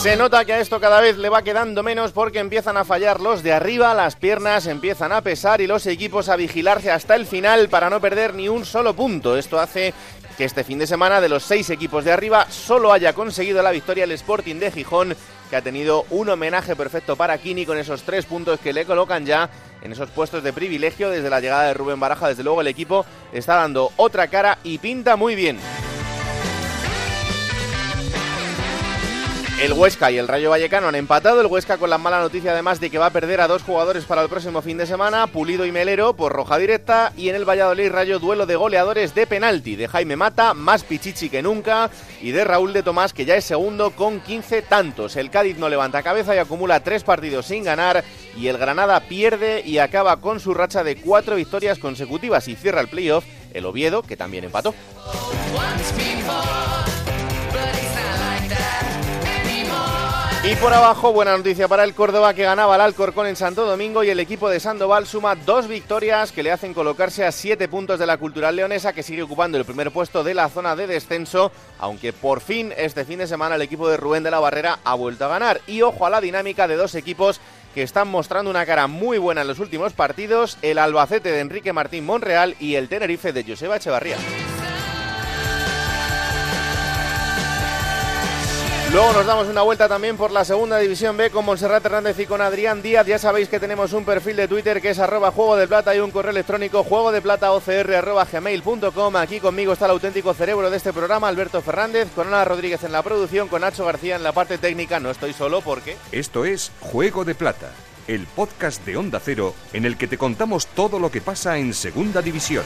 Se nota que a esto cada vez le va quedando menos porque empiezan a fallar los de arriba, las piernas empiezan a pesar y los equipos a vigilarse hasta el final para no perder ni un solo punto. Esto hace que este fin de semana de los seis equipos de arriba solo haya conseguido la victoria el Sporting de Gijón que ha tenido un homenaje perfecto para Kini con esos tres puntos que le colocan ya en esos puestos de privilegio desde la llegada de Rubén Baraja. Desde luego el equipo está dando otra cara y pinta muy bien. El Huesca y el Rayo Vallecano han empatado. El Huesca con la mala noticia además de que va a perder a dos jugadores para el próximo fin de semana, Pulido y Melero por roja directa. Y en el Valladolid Rayo duelo de goleadores de penalti de Jaime Mata, más pichichi que nunca, y de Raúl de Tomás que ya es segundo con 15 tantos. El Cádiz no levanta cabeza y acumula tres partidos sin ganar. Y el Granada pierde y acaba con su racha de cuatro victorias consecutivas y cierra el playoff el Oviedo que también empató. Y por abajo, buena noticia para el Córdoba que ganaba al Alcorcón en Santo Domingo y el equipo de Sandoval suma dos victorias que le hacen colocarse a siete puntos de la Cultural Leonesa que sigue ocupando el primer puesto de la zona de descenso, aunque por fin este fin de semana el equipo de Rubén de la Barrera ha vuelto a ganar. Y ojo a la dinámica de dos equipos que están mostrando una cara muy buena en los últimos partidos, el Albacete de Enrique Martín Monreal y el Tenerife de Joseba Echevarría. Luego nos damos una vuelta también por la segunda división B con Monserrat Hernández y con Adrián Díaz. Ya sabéis que tenemos un perfil de Twitter que es arroba juego de plata y un correo electrónico juego de plata. Aquí conmigo está el auténtico cerebro de este programa, Alberto Fernández, con Ana Rodríguez en la producción, con Nacho García en la parte técnica. No estoy solo porque... Esto es Juego de Plata, el podcast de Onda Cero en el que te contamos todo lo que pasa en Segunda División.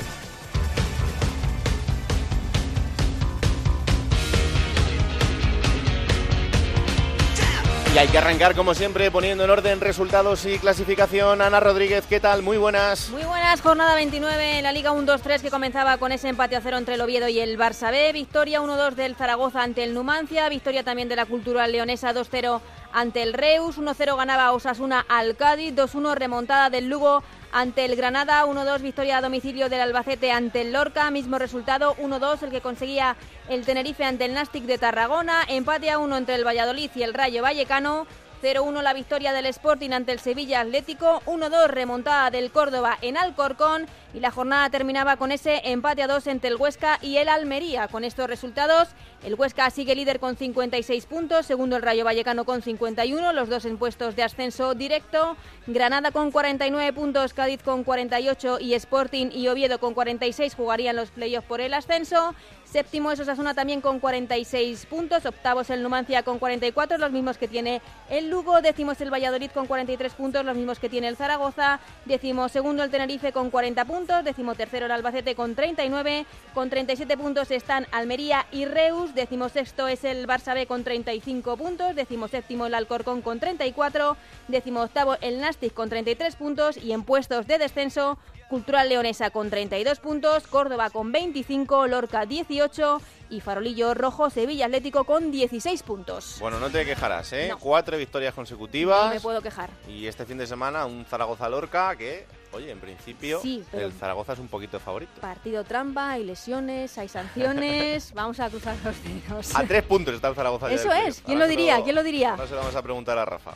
Y hay que arrancar, como siempre, poniendo en orden resultados y clasificación. Ana Rodríguez, ¿qué tal? Muy buenas. Muy buenas, jornada 29 en la Liga 1-2-3 que comenzaba con ese empate a cero entre el Oviedo y el Barça B. Victoria 1-2 del Zaragoza ante el Numancia. Victoria también de la Cultural Leonesa 2-0 ante el Reus. 1-0 ganaba Osasuna al Cádiz. 2-1 remontada del Lugo ante el Granada, 1-2 victoria a domicilio del Albacete ante el Lorca, mismo resultado, 1-2 el que conseguía el Tenerife ante el Nastic de Tarragona, empate a 1 entre el Valladolid y el Rayo Vallecano, 0-1 la victoria del Sporting ante el Sevilla Atlético, 1-2 remontada del Córdoba en Alcorcón y la jornada terminaba con ese empate a 2 entre el Huesca y el Almería. Con estos resultados, el Huesca sigue líder con 56 puntos, segundo el Rayo Vallecano con 51, los dos en puestos de ascenso directo, Granada con 49 puntos, Cádiz con 48 y Sporting y Oviedo con 46 jugarían los playoffs por el ascenso. Séptimo es Osasuna también con 46 puntos. Octavo es el Numancia con 44, los mismos que tiene el Lugo. Décimo es el Valladolid con 43 puntos, los mismos que tiene el Zaragoza. Décimo segundo el Tenerife con 40 puntos. Décimo tercero el Albacete con 39. Con 37 puntos están Almería y Reus. Décimo sexto es el Barça B con 35 puntos. Décimo séptimo el Alcorcón con 34. Décimo octavo el Nastic con 33 puntos. Y en puestos de descenso Cultural Leonesa con 32 puntos, Córdoba con 25, Lorca 18 y Farolillo Rojo Sevilla Atlético con 16 puntos. Bueno, no te quejarás, ¿eh? Cuatro victorias consecutivas. No me puedo quejar. Y este fin de semana un Zaragoza-Lorca que, oye, en principio sí, el Zaragoza es un poquito favorito. Partido trampa, hay lesiones, hay sanciones. vamos a cruzar los dedos. A tres puntos está el Zaragoza. Eso es. ¿Quién lo diría? ¿Quién lo diría? No se lo vamos a preguntar a Rafa.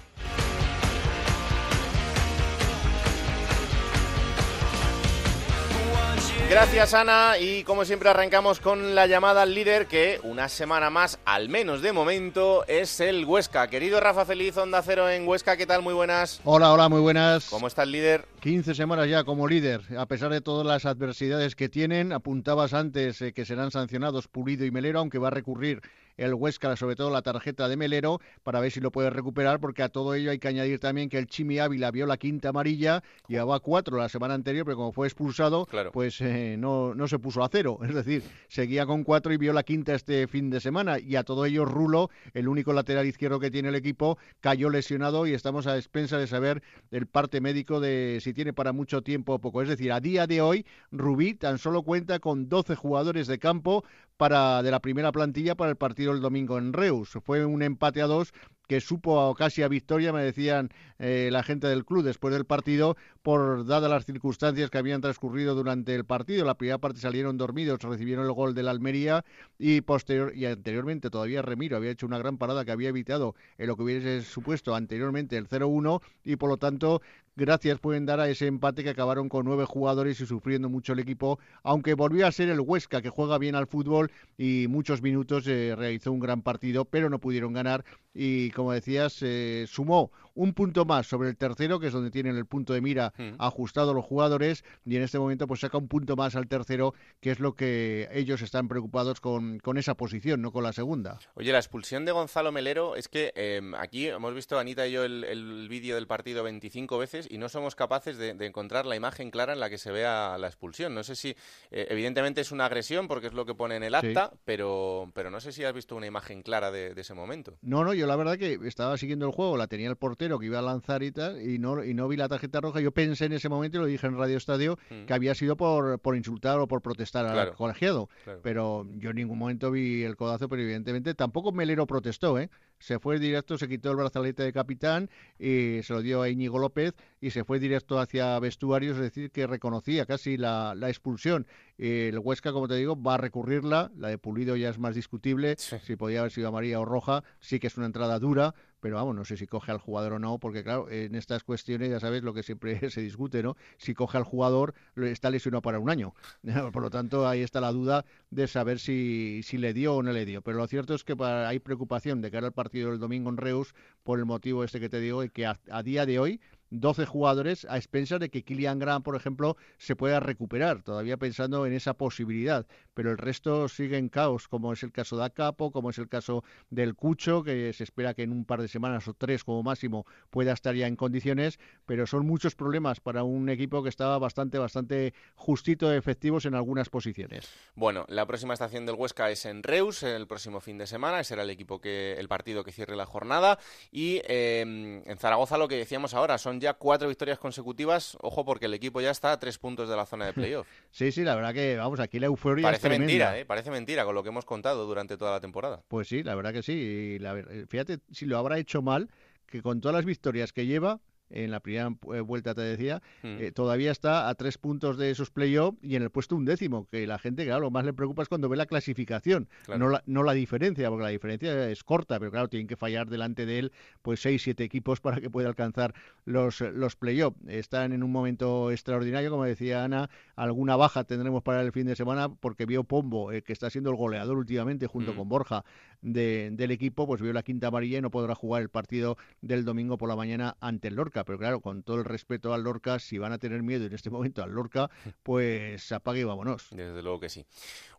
Gracias Ana y como siempre arrancamos con la llamada al líder que una semana más, al menos de momento, es el Huesca. Querido Rafa Feliz, Onda Cero en Huesca, ¿qué tal? Muy buenas. Hola, hola, muy buenas. ¿Cómo está el líder? 15 semanas ya como líder, a pesar de todas las adversidades que tienen. Apuntabas antes eh, que serán sancionados Pulido y Melero, aunque va a recurrir el Huesca, sobre todo la tarjeta de Melero, para ver si lo puede recuperar, porque a todo ello hay que añadir también que el Chimi Ávila vio la quinta amarilla, llevaba cuatro la semana anterior, pero como fue expulsado, pues eh, no, no se puso a cero, es decir, seguía con cuatro y vio la quinta este fin de semana, y a todo ello Rulo, el único lateral izquierdo que tiene el equipo, cayó lesionado y estamos a expensa de saber el parte médico de si tiene para mucho tiempo o poco. Es decir, a día de hoy, Rubí tan solo cuenta con 12 jugadores de campo para de la primera plantilla para el partido el domingo en Reus. Fue un empate a dos que supo casi a victoria, me decían eh, la gente del club después del partido, por dadas las circunstancias que habían transcurrido durante el partido. La primera parte salieron dormidos, recibieron el gol del Almería y posterior y anteriormente todavía Remiro había hecho una gran parada que había evitado en lo que hubiese supuesto anteriormente el 0-1 y por lo tanto gracias pueden dar a ese empate que acabaron con nueve jugadores y sufriendo mucho el equipo, aunque volvió a ser el Huesca que juega bien al fútbol y muchos minutos eh, realizó un gran partido, pero no pudieron ganar y como decías, eh, sumó un punto más sobre el tercero, que es donde tienen el punto de mira mm. ajustado los jugadores, y en este momento pues saca un punto más al tercero, que es lo que ellos están preocupados con, con esa posición, no con la segunda. Oye, la expulsión de Gonzalo Melero, es que em, aquí hemos visto, Anita y yo, el, vídeo del partido 25 veces y no somos capaces de, encontrar la imagen clara en la que se vea la expulsión. No sé si, eh, evidentemente es una agresión, porque es lo que pone en el acta, pero, pero no sé si has visto una imagen clara de, de ese momento. No, no, yo la verdad que estaba siguiendo el juego, la tenía el portero que iba a lanzar y tal, y no, y no vi la tarjeta roja. Yo pensé en ese momento, y lo dije en Radio Estadio, mm. que había sido por, por insultar o por protestar al colegiado. Pero yo en ningún momento vi el codazo, pero evidentemente tampoco Melero protestó, ¿eh? se fue directo, se quitó el brazalete de capitán y se lo dio a Íñigo López y se fue directo hacia vestuarios, es decir, que reconocía casi la, la expulsión. El Huesca, como te digo, va a recurrirla, la de Pulido ya es más discutible, si podía haber sido amarilla o roja, sí que es una entrada dura, pero vamos, no sé si coge al jugador o no, porque claro, en estas cuestiones ya sabes lo que siempre se discute, ¿no? Si coge al jugador, está lesionado para un año. Por lo tanto, ahí está la duda de saber si, si le dio o no le dio. Pero lo cierto es que hay preocupación de cara al partido del domingo en Reus por el motivo este que te digo y que a día de hoy 12 jugadores a expensas de que Kylian Graham, por ejemplo, se pueda recuperar, todavía pensando en esa posibilidad, pero el resto sigue en caos, como es el caso de Acapo, como es el caso del Cucho, que se espera que en un par de semanas o tres como máximo pueda estar ya en condiciones, pero son muchos problemas para un equipo que estaba bastante, bastante justito de efectivos en algunas posiciones. Bueno, la próxima estación del Huesca es en Reus, el próximo fin de semana, será el equipo que, el partido que cierre la jornada, y eh, en Zaragoza lo que decíamos ahora, son ya cuatro victorias consecutivas. Ojo, porque el equipo ya está a tres puntos de la zona de playoff. Sí, sí, la verdad que, vamos, aquí la euforia Parece mentira, ¿eh? Parece mentira con lo que hemos contado durante toda la temporada. Pues sí, la verdad que sí. Y la, fíjate, si lo habrá hecho mal, que con todas las victorias que lleva, en la primera eh, vuelta te decía, mm. eh, todavía está a tres puntos de esos playoffs y en el puesto un décimo, que la gente, claro, lo más le preocupa es cuando ve la clasificación, no, la, no la diferencia, porque la diferencia es corta, pero claro, tienen que fallar delante de él pues seis, siete equipos para que pueda alcanzar los, los playoffs. Están en un momento extraordinario, como decía Ana, alguna baja tendremos para el fin de semana porque vio Pombo, eh, que está siendo el goleador últimamente junto mm. con Borja de, del equipo, pues vio la quinta amarilla y no podrá jugar el partido del domingo por la mañana ante el Lorca. Pero claro, con todo el respeto al Lorca, si van a tener miedo en este momento al Lorca, pues apague y vámonos. Desde luego que sí.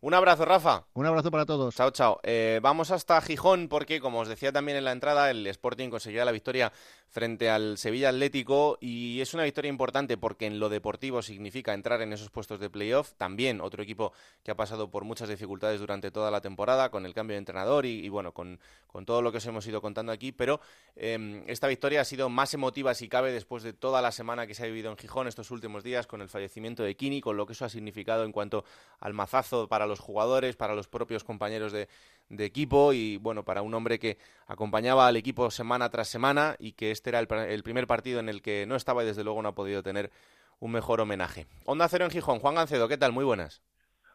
Un abrazo, Rafa. Un abrazo para todos. Chao, chao. Eh, vamos hasta Gijón porque, como os decía también en la entrada, el Sporting conseguía la victoria frente al Sevilla Atlético y es una victoria importante porque en lo deportivo significa entrar en esos puestos de playoff. También otro equipo que ha pasado por muchas dificultades durante toda la temporada con el cambio de entrenador y, bueno, con, todo lo que os hemos ido contando aquí, pero em, esta victoria ha sido más emotiva si cabe después de toda la semana que se ha vivido en Gijón estos últimos días con el fallecimiento de Kini, con lo que eso ha significado en cuanto al mazazo para los jugadores, para los propios compañeros de, de equipo y bueno, para un hombre que acompañaba al equipo semana tras semana y que este era el, primer partido en el que no estaba y desde luego no ha podido tener un mejor homenaje. Onda Cero en Gijón, Juan Gancedo, ¿qué tal? Muy buenas.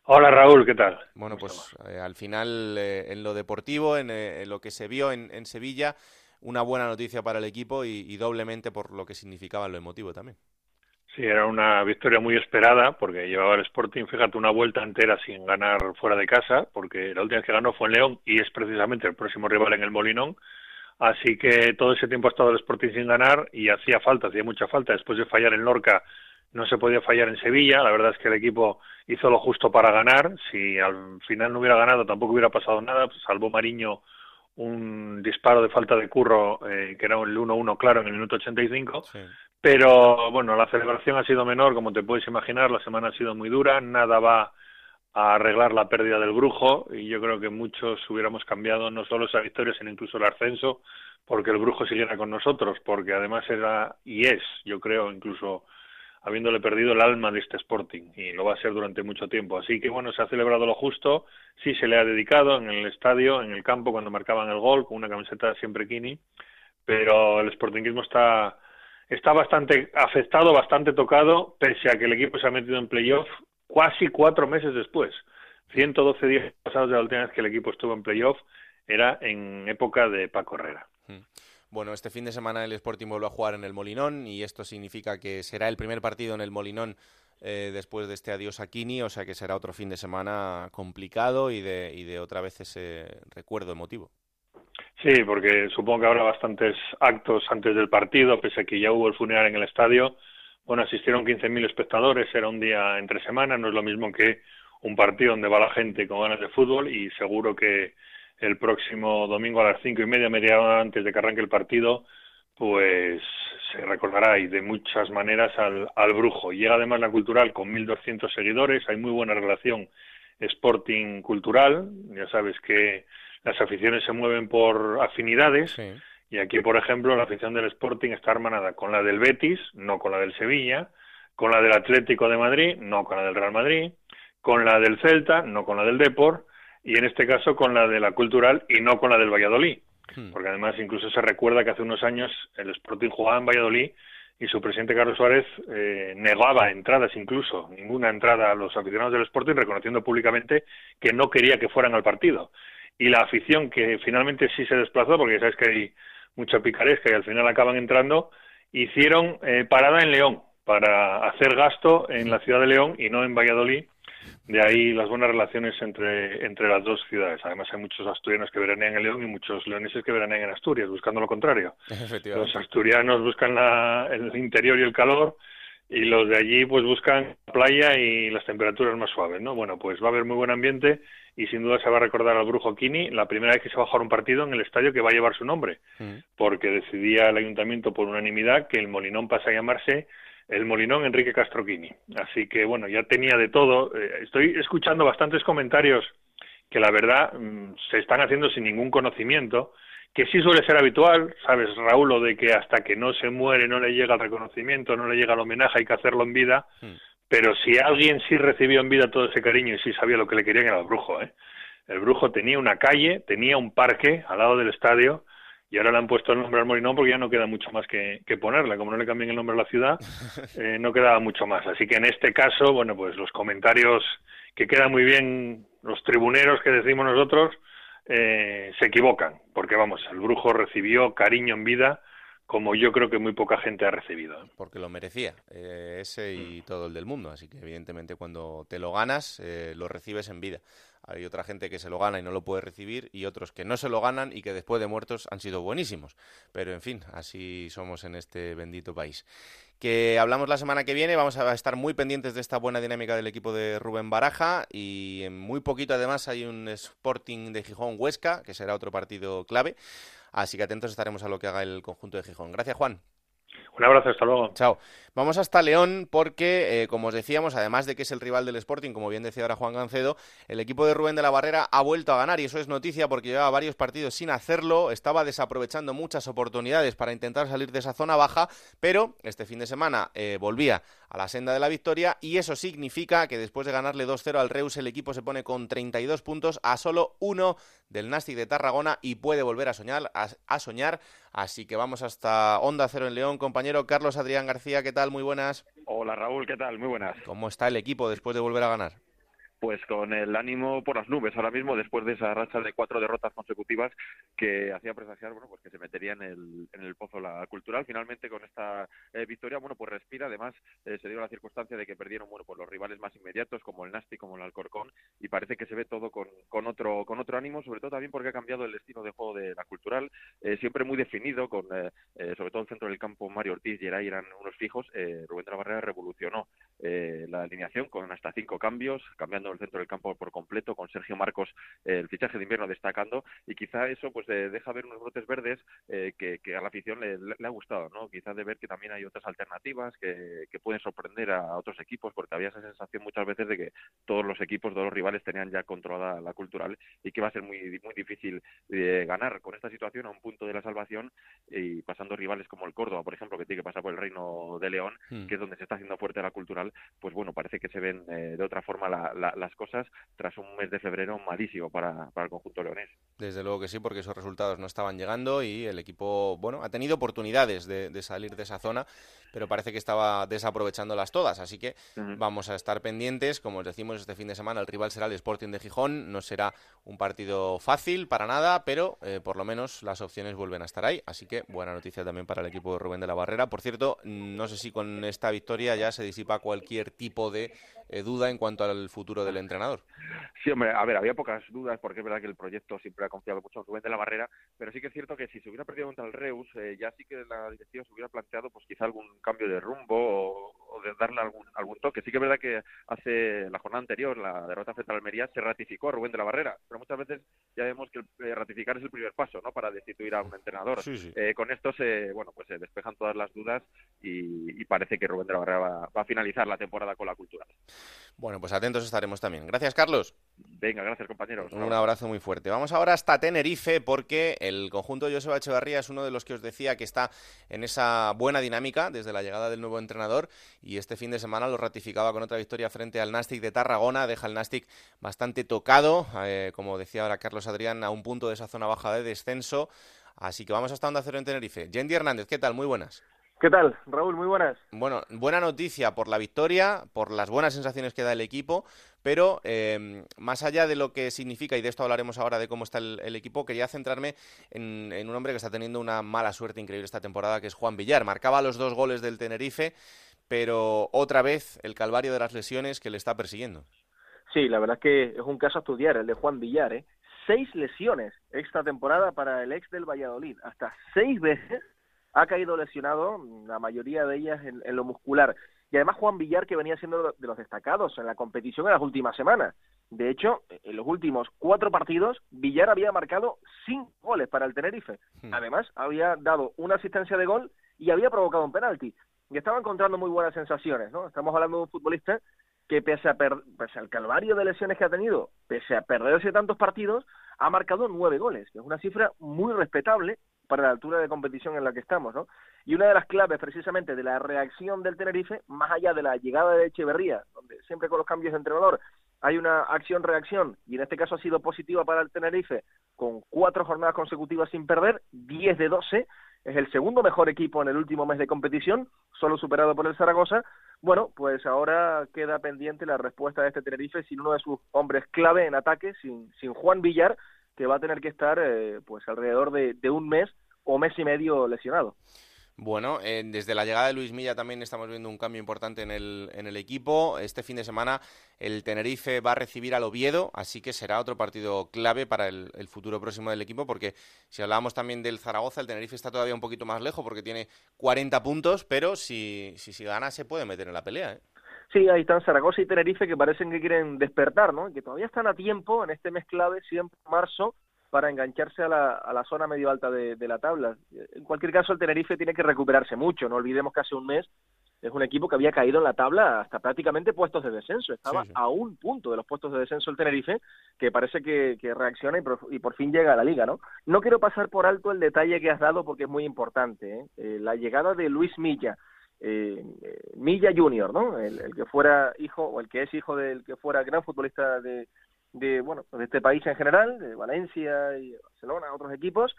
Hola Raúl, ¿qué tal? Bueno, pues eh, al final eh, en lo deportivo, en, eh, lo que se vio en, Sevilla, una buena noticia para el equipo y doblemente por lo que significaba lo emotivo también. Sí, era una victoria muy esperada porque llevaba el Sporting, fíjate, una vuelta entera sin ganar fuera de casa, porque la última vez que ganó fue en León y es precisamente el próximo rival en el Molinón. Así que todo ese tiempo ha estado el Sporting sin ganar y hacía falta, hacía mucha falta después de fallar en Lorca no se podía fallar en Sevilla. La verdad es que el equipo hizo lo justo para ganar. Si al final no hubiera ganado, tampoco hubiera pasado nada. Salvó Mariño un disparo de falta de curro, eh, que era el 1-1 claro en el minuto 85. Pero bueno, la celebración ha sido menor, como te puedes imaginar. La semana ha sido muy dura. Nada va a arreglar la pérdida del brujo y yo creo que muchos hubiéramos cambiado no solo esa victoria sino incluso el ascenso porque el brujo siguiera con nosotros porque además era y es yo creo incluso habiéndole perdido el alma de este Sporting y lo va a ser durante mucho tiempo. Así que bueno, se ha celebrado lo justo, sí se le ha dedicado en el estadio, en el campo cuando marcaban el gol con una camiseta siempre Kini, pero el Sportingismo está está bastante afectado, bastante tocado, pese a que el equipo se ha metido en playoff casi cuatro meses después. 112 días pasados de la última vez que el equipo estuvo en playoff era en época de Paco Herrera. Hmm. Bueno, este fin de semana el Sporting vuelve a jugar en el Molinón y esto significa que será el primer partido en el Molinón eh, después de este adiós a Kini, o sea que será otro fin de semana complicado y de, y de otra vez ese recuerdo emotivo. Sí, porque supongo que habrá bastantes actos antes del partido, pese a que ya hubo el funeral en el estadio. Bueno, asistieron 15.000 espectadores, era un día entre semana, no es lo mismo que un partido donde va la gente con ganas de fútbol y seguro que el próximo domingo a las cinco y media, media hora antes de que arranque el partido, pues se recordará y de muchas maneras al, al brujo. Llega además la cultural con 1.200 seguidores, hay muy buena relación Sporting cultural, ya sabes que las aficiones se mueven por afinidades y aquí, por ejemplo, la afición del Sporting está hermanada con la del Betis, no con la del Sevilla, con la del Atlético de Madrid, no con la del Real Madrid, con la del Celta, no con la del Deport, y en este caso con la de la cultural y no con la del Valladolid. Hmm. Porque además incluso se recuerda que hace unos años el Sporting jugaba en Valladolid y su presidente Carlos Suárez eh, negaba entradas incluso, ninguna entrada a los aficionados del Sporting, reconociendo públicamente que no quería que fueran al partido. Y la afición que finalmente sí se desplazó, porque ya sabes que hay mucha picaresca y al final acaban entrando, hicieron eh, parada en León para hacer gasto en la ciudad de León y no en Valladolid de ahí las buenas relaciones entre, entre las dos ciudades. Además hay muchos asturianos que veranean en León y muchos leoneses que veranean en Asturias, buscando lo contrario. Los asturianos buscan la, el interior y el calor y los de allí pues buscan la playa y las temperaturas más suaves, ¿no? Bueno, pues va a haber muy buen ambiente y sin duda se va a recordar al Brujo Kini la primera vez que se va a jugar un partido en el estadio que va a llevar su nombre, mm. porque decidía el ayuntamiento por unanimidad que el Molinón pasa a llamarse el Molinón Enrique Castroquini. Así que bueno, ya tenía de todo. Eh, estoy escuchando bastantes comentarios que la verdad mm, se están haciendo sin ningún conocimiento, que sí suele ser habitual, sabes Raúl, lo de que hasta que no se muere no le llega el reconocimiento, no le llega el homenaje, hay que hacerlo en vida, hmm. pero si alguien sí recibió en vida todo ese cariño y sí sabía lo que le querían era el brujo, ¿eh? El brujo tenía una calle, tenía un parque al lado del estadio, y ahora le han puesto el nombre al Molinón porque ya no queda mucho más que, ponerle. Como no le cambien el nombre a la ciudad, eh, no quedaba mucho más. Así que en este caso, bueno, pues los comentarios que quedan muy bien, los tribuneros que decimos nosotros, eh, se equivocan. Porque vamos, el brujo recibió cariño en vida como yo creo que muy poca gente ha recibido. ¿eh? Porque lo merecía, ese y mm. todo el del mundo. Así que evidentemente cuando te lo ganas, lo recibes en vida. Hay otra gente que se lo gana y no lo puede recibir y otros que no se lo ganan y que después de muertos han sido buenísimos. Pero en fin, así somos en este bendito país. Que hablamos la semana que viene, vamos a estar muy pendientes de esta buena dinámica del equipo de Rubén Baraja y en muy poquito además hay un Sporting de Gijón Huesca, que será otro partido clave. Así que atentos estaremos a lo que haga el conjunto de Gijón. Gracias, Juan. Un abrazo, hasta luego. Chao. Vamos hasta León porque, eh, como os decíamos, además de que es el rival del Sporting, como bien decía ahora Juan Gancedo, el equipo de Rubén de la Barrera ha vuelto a ganar y eso es noticia porque llevaba varios partidos sin hacerlo, estaba desaprovechando muchas oportunidades para intentar salir de esa zona baja, pero este fin de semana eh, volvía a la senda de la victoria y eso significa que después de ganarle 2-0 al Reus el equipo se pone con 32 puntos a solo uno del Nastic de Tarragona y puede volver a soñar, a, soñar. Así que vamos hasta Onda Cero en León, compañero Carlos Adrián García, ¿qué tal? Muy buenas. Hola Raúl, ¿qué tal? Muy buenas. ¿Cómo está el equipo después de volver a ganar? Pues con el ánimo por las nubes ahora mismo después de esa racha de cuatro derrotas consecutivas que hacía presagiar bueno pues que se metería en el, en el pozo la cultural. Finalmente con esta eh, victoria bueno pues respira. Además eh, se dio la circunstancia de que perdieron bueno pues los rivales más inmediatos como el Nasti como el Alcorcón y parece que se ve todo con, con otro con otro ánimo sobre todo también porque ha cambiado el destino de juego de la cultural eh, siempre muy definido con sobre todo el centro del campo Mario Ortiz y Geray eran unos fijos Rubén de la Barrera revolucionó la alineación con hasta cinco cambios cambiando el centro del campo por completo, con Sergio Marcos el fichaje de invierno destacando y quizá eso pues deja ver unos brotes verdes eh, que, a la afición le, ha gustado, ¿no? Quizá de ver que también hay otras alternativas que, pueden sorprender a, otros equipos porque había esa sensación muchas veces de que todos los equipos, todos los rivales tenían ya controlada la cultural y que va a ser muy, muy difícil eh, ganar con esta situación a un punto de la salvación y pasando rivales como el Córdoba, por ejemplo, que tiene que pasar por el Reino de León, hmm. que es donde se está haciendo fuerte la cultural, pues bueno, parece que se ven eh, de otra forma la, las cosas tras un mes de febrero malísimo para, para el conjunto leonés. Desde luego que sí, porque esos resultados no estaban llegando y el equipo, bueno, ha tenido oportunidades de, salir de esa zona, pero parece que estaba desaprovechándolas todas. Así que vamos a estar pendientes. Como os decimos, este fin de semana el rival será el Sporting de Gijón. No será un partido fácil para nada, pero eh, por lo menos las opciones vuelven a estar ahí. Así que buena noticia también para el equipo de Rubén de la Barrera. Por cierto, no sé si con esta victoria ya se disipa cualquier tipo de eh, duda en cuanto al futuro del entrenador. Sí, hombre, a ver, había pocas dudas porque es verdad que el proyecto siempre ha confiado mucho en Rubén de la Barrera, pero sí que es cierto que si se hubiera perdido contra el Reus, eh, ya sí que la dirección se hubiera planteado pues quizá algún cambio de rumbo o, de darle algún, algún toque. Sí que es verdad que hace la jornada anterior, la derrota frente a Almería, se ratificó a Rubén de la Barrera, pero muchas veces ya vemos que eh, ratificar es el primer paso, ¿no? Para destituir a un entrenador. con esto se, bueno, pues se despejan todas las dudas y, parece que Rubén de la Barrera va, va a finalizar la temporada con la cultura. Bueno, pues atentos estaremos también. Gracias, Carlos. Venga, gracias, compañeros. Un abrazo muy fuerte. Vamos ahora hasta Tenerife porque el conjunto de Joseba Echevarría es uno de los que os decía que está en esa buena dinámica desde la llegada del nuevo entrenador y este fin de semana lo ratificaba con otra victoria frente al Nastic de Tarragona. Deja el Nastic bastante tocado, eh, como decía ahora Carlos Adrián, a un punto de esa zona baja de descenso. Así que vamos hasta Onda Cero en Tenerife. Yendi Hernández, ¿qué tal? Muy buenas. ¿Qué tal, Raúl? Muy buenas. Bueno, buena noticia por la victoria, por las buenas sensaciones que da el equipo, pero eh, más allá de lo que significa, y de esto hablaremos ahora de cómo está el, equipo, quería centrarme en, un hombre que está teniendo una mala suerte increíble esta temporada, que es Juan Villar. Marcaba los dos goles del Tenerife, pero otra vez el calvario de las lesiones que le está persiguiendo. Sí, la verdad es que es un caso a estudiar, el de Juan Villar. ¿eh? Seis lesiones esta temporada para el ex del Valladolid, hasta seis veces ha caído lesionado, la mayoría de ellas en, lo muscular. Y además Juan Villar, que venía siendo de los destacados en la competición en las últimas semanas. De hecho, en los últimos cuatro partidos, Villar había marcado cinco goles para el Tenerife. Hmm. Además, había dado una asistencia de gol y había provocado un penalti. Y estaba encontrando muy buenas sensaciones, ¿no? Estamos hablando de un futbolista que pese, a pese al calvario de lesiones que ha tenido, pese a perderse tantos partidos, ha marcado nueve goles, que es una cifra muy respetable para la altura de competición en la que estamos, ¿no? Y una de las claves precisamente de la reacción del Tenerife, más allá de la llegada de Echeverría, donde siempre con los cambios de entrenador hay una acción-reacción, y en este caso ha sido positiva para el Tenerife, con cuatro jornadas consecutivas sin perder, 10 de 12, es el segundo mejor equipo en el último mes de competición, solo superado por el Zaragoza. Bueno, pues ahora queda pendiente la respuesta de este Tenerife sin uno de sus hombres clave en ataque, sin, sin Juan Villar, que va a tener que estar eh, pues alrededor de, un mes o mes y medio lesionado. Bueno, eh, desde la llegada de Luis Milla también estamos viendo un cambio importante en el, en el equipo. Este fin de semana el Tenerife va a recibir al Oviedo, así que será otro partido clave para el, futuro próximo del equipo, porque si hablábamos también del Zaragoza, el Tenerife está todavía un poquito más lejos porque tiene 40 puntos, pero si, si, si gana se puede meter en la pelea. ¿eh? Sí, ahí están Zaragoza y Tenerife que parecen que quieren despertar, ¿no? Que todavía están a tiempo en este mes clave, siempre marzo, para engancharse a la, a la zona medio alta de, la tabla. En cualquier caso, el Tenerife tiene que recuperarse mucho. No olvidemos que hace un mes es un equipo que había caído en la tabla hasta prácticamente puestos de descenso. Estaba a un punto de los puestos de descenso el Tenerife, que parece que, reacciona y por, y por, fin llega a la liga, ¿no? No quiero pasar por alto el detalle que has dado porque es muy importante. ¿eh? Eh, la llegada de Luis Milla eh, Milla Junior, ¿no? El, que fuera hijo o el que es hijo del que fuera gran futbolista de, de bueno de este país en general, de Valencia y Barcelona, otros equipos.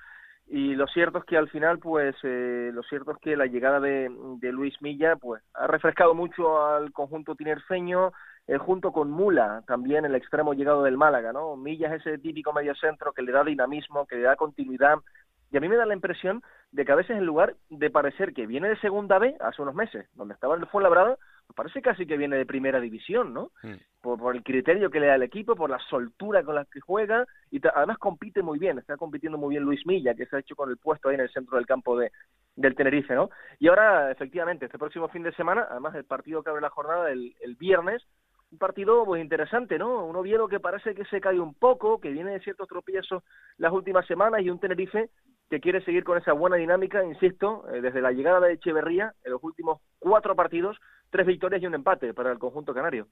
Y lo cierto es que al final, pues, eh, lo cierto es que la llegada de, Luis Milla, pues, ha refrescado mucho al conjunto tinerfeño, eh, junto con Mula, también el extremo llegado del Málaga, ¿no? Milla es ese típico mediocentro que le da dinamismo, que le da continuidad, y a mí me da la impresión de que a veces en lugar de parecer que viene de segunda B hace unos meses, donde estaba en el Fuenlabrada, parece casi que viene de primera división, ¿no? Mm. Por, el criterio que le da el equipo, por la soltura con la que juega y además compite muy bien, está compitiendo muy bien Luis Milla, que se ha hecho con el puesto ahí en el centro del campo de, del Tenerife, ¿no? Y ahora, efectivamente, este próximo fin de semana, además el partido que abre la jornada el, el viernes, un partido pues interesante, ¿no? Un Oviedo que parece que se cae un poco, que viene de ciertos tropiezos las últimas semanas y un Tenerife que quiere seguir con esa buena dinámica, insisto, eh, desde la llegada de Echeverría en los últimos cuatro partidos, tres victorias y un empate para el conjunto canario.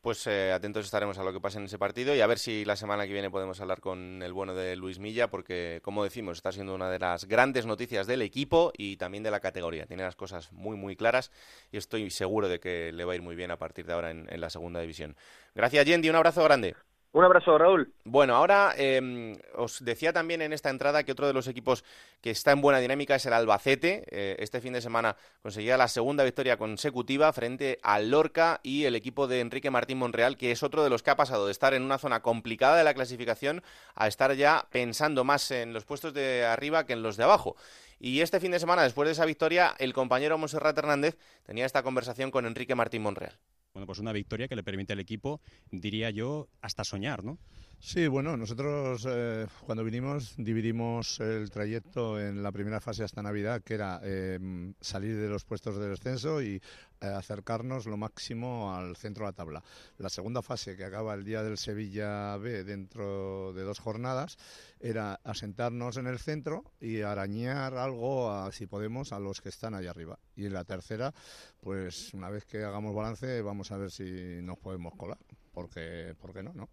Pues eh, atentos estaremos a lo que pase en ese partido y a ver si la semana que viene podemos hablar con el bueno de Luis Milla, porque como decimos, está siendo una de las grandes noticias del equipo y también de la categoría. Tiene las cosas muy, muy claras y estoy seguro de que le va a ir muy bien a partir de ahora en, la segunda división. Gracias, Yendi. Un abrazo grande. Un abrazo, Raúl. Bueno, ahora em, os decía también en esta entrada que otro de los equipos que está en buena dinámica es el Albacete. Eh, este fin de semana conseguía la segunda victoria consecutiva frente al Lorca y el equipo de Enrique Martín Monreal, que es otro de los que ha pasado de estar en una zona complicada de la clasificación a estar ya pensando más en los puestos de arriba que en los de abajo. Y este fin de semana, después de esa victoria, el compañero Monserrat Hernández tenía esta conversación con Enrique Martín Monreal. Bueno, pues una victoria que le permite al equipo, diría yo, hasta soñar, ¿no? Sí, bueno, nosotros eh, cuando vinimos dividimos el trayecto en la primera fase hasta Navidad, que era em, salir de los puestos de descenso y eh, acercarnos lo máximo al centro de la tabla. La segunda fase, que acaba el día del Sevilla B dentro de dos jornadas, era asentarnos en el centro y arañar algo, si podemos, a los que están allá arriba. Y en la tercera, pues una vez que hagamos balance, vamos a ver si nos podemos colar, porque, ¿por qué no? no?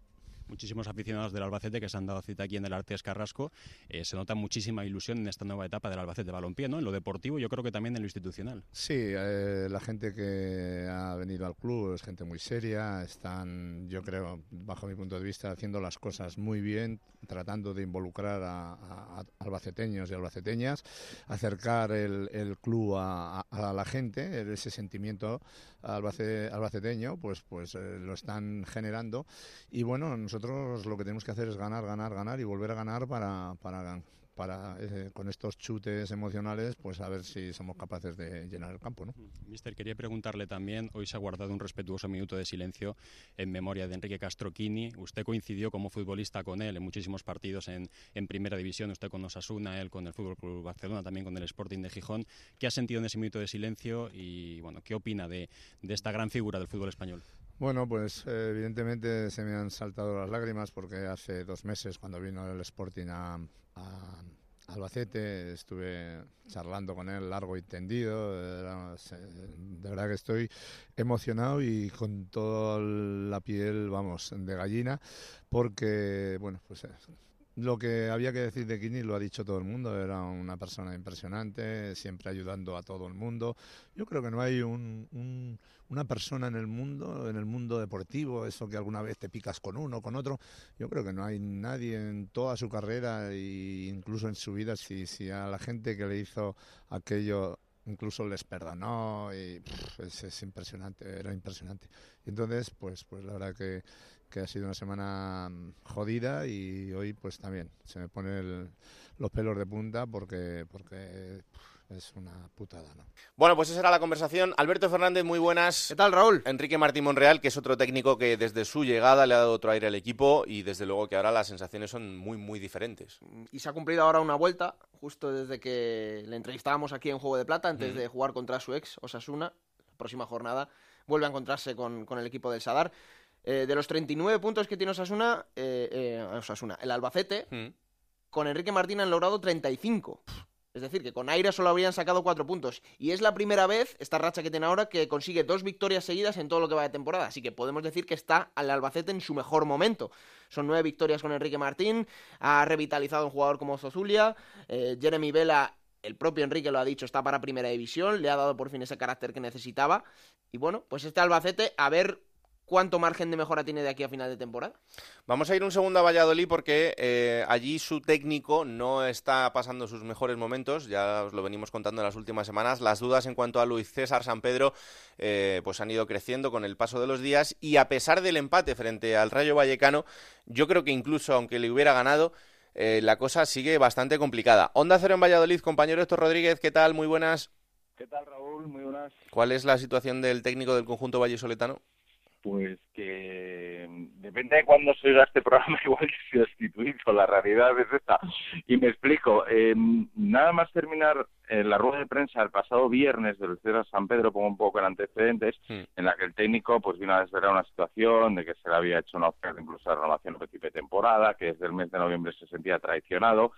Muchísimos aficionados del Albacete que se han dado cita aquí en el Artes Carrasco. Eh, se nota muchísima ilusión en esta nueva etapa del Albacete Balompié, ¿no? En lo deportivo, yo creo que también en lo institucional. Sí, eh, la gente que ha venido al club es gente muy seria, están, yo creo, bajo mi punto de vista, haciendo las cosas muy bien, tratando de involucrar a, albaceteños y albaceteñas, acercar el, club a, la gente, ese sentimiento albaceteño, pues, pues eh, lo están generando. Y bueno, nosotros lo que tenemos que hacer es ganar, ganar, ganar y volver a ganar para, para, para eh, con estos chutes emocionales, pues a ver si somos capaces de llenar el campo. ¿no? Mister, quería preguntarle también, hoy se ha guardado un respetuoso minuto de silencio en memoria de Enrique Castroquini. Usted coincidió como futbolista con él en muchísimos partidos en, en Primera División, usted con Osasuna, él con el Fútbol Club Barcelona, también con el Sporting de Gijón. ¿Qué ha sentido en ese minuto de silencio y bueno, qué opina de, de esta gran figura del fútbol español? Bueno, pues eh, evidentemente se me han saltado las lágrimas porque hace dos meses cuando vino el Sporting a, Albacete estuve charlando con él largo y tendido. de verdad que estoy emocionado y con toda la piel, vamos, de gallina porque, bueno, pues lo que había que decir de Kini lo ha dicho todo el mundo, era una persona impresionante, siempre ayudando a todo el mundo. Yo creo que no hay un, una persona en el mundo, en el mundo deportivo, eso que alguna vez te picas con uno, con otro, yo creo que no hay nadie en toda su carrera e incluso en su vida, si, si a la gente que le hizo aquello incluso les perdonó y es, es, impresionante, era impresionante. Y entonces, pues, pues la verdad que que ha sido una semana mm, jodida y hoy pues también se me ponen los pelos de punta porque, porque es una putada, ¿no? Bueno, pues esa era la conversación. Alberto Fernández, muy buenas. ¿Qué tal, Raúl? Enrique Martín Monreal, que es otro técnico que desde su llegada le ha dado otro aire al equipo y desde luego que ahora las sensaciones son muy, muy diferentes. Y se ha cumplido ahora una vuelta, justo desde que le entrevistábamos aquí en Juego de Plata, antes de jugar contra su ex, Osasuna. La próxima jornada vuelve a encontrarse con, con el equipo del Sadar. Eh, de los 39 puntos que tiene Osasuna, eh, eh, Osasuna el Albacete, mm. con Enrique Martín han logrado 35. Es decir, que con Aire solo habrían sacado 4 puntos. Y es la primera vez, esta racha que tiene ahora, que consigue dos victorias seguidas en todo lo que va de temporada. Así que podemos decir que está al Albacete en su mejor momento. Son nueve victorias con Enrique Martín, ha revitalizado un jugador como Zozulia, Jeremy Vela el propio Enrique lo ha dicho, está para primera división, le ha dado por fin ese carácter que necesitaba. Y bueno, pues este Albacete, a ver ¿cuánto margen de mejora tiene de aquí a final de temporada? Vamos a ir un segundo a Valladolid porque eh, allí su técnico no está pasando sus mejores momentos, ya os lo venimos contando en las últimas semanas. Las dudas en cuanto a Luis César San Pedro eh, pues han ido creciendo con el paso de los días y a pesar del empate frente al Rayo Vallecano, yo creo que incluso aunque le hubiera ganado, eh, la cosa sigue bastante complicada. Onda Cero en Valladolid, compañero Héctor Rodríguez, ¿qué tal? Muy buenas. ¿Qué tal, Raúl? Muy buenas. ¿Cuál es la situación del técnico del conjunto vallesoletano? Pues que depende de cuándo se oiga este programa, igual que se destituido, la realidad es esta. Y me explico, eh, nada más terminar en eh, la rueda de prensa el pasado viernes del César San Pedro, pongo un poco en antecedentes, hmm. en la que el técnico pues vino a desvelar una situación de que se le había hecho una oferta incluso de renovación de temporada, que desde el mes de noviembre se sentía traicionado,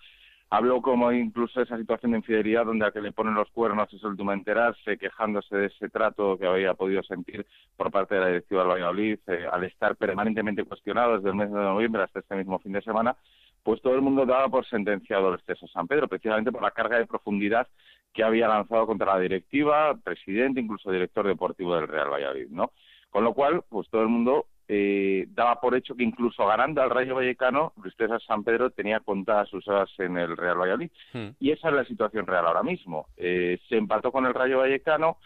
Habló como incluso esa situación de infidelidad donde a que le ponen los cuernos es el último enterarse, quejándose de ese trato que había podido sentir por parte de la directiva del Valladolid, eh, al estar permanentemente cuestionado desde el mes de noviembre hasta este mismo fin de semana, pues todo el mundo daba por sentenciado el exceso San Pedro, precisamente por la carga de profundidad que había lanzado contra la directiva, presidente, incluso director deportivo del Real Valladolid, ¿no? Con lo cual, pues todo el mundo eh, daba por hecho que incluso ganando al Rayo Vallecano, Luis César San Pedro tenía contadas sus horas en el Real Valladolid. Hmm. Y esa es la situación real ahora mismo. Eh, se empató con el Rayo Vallecano,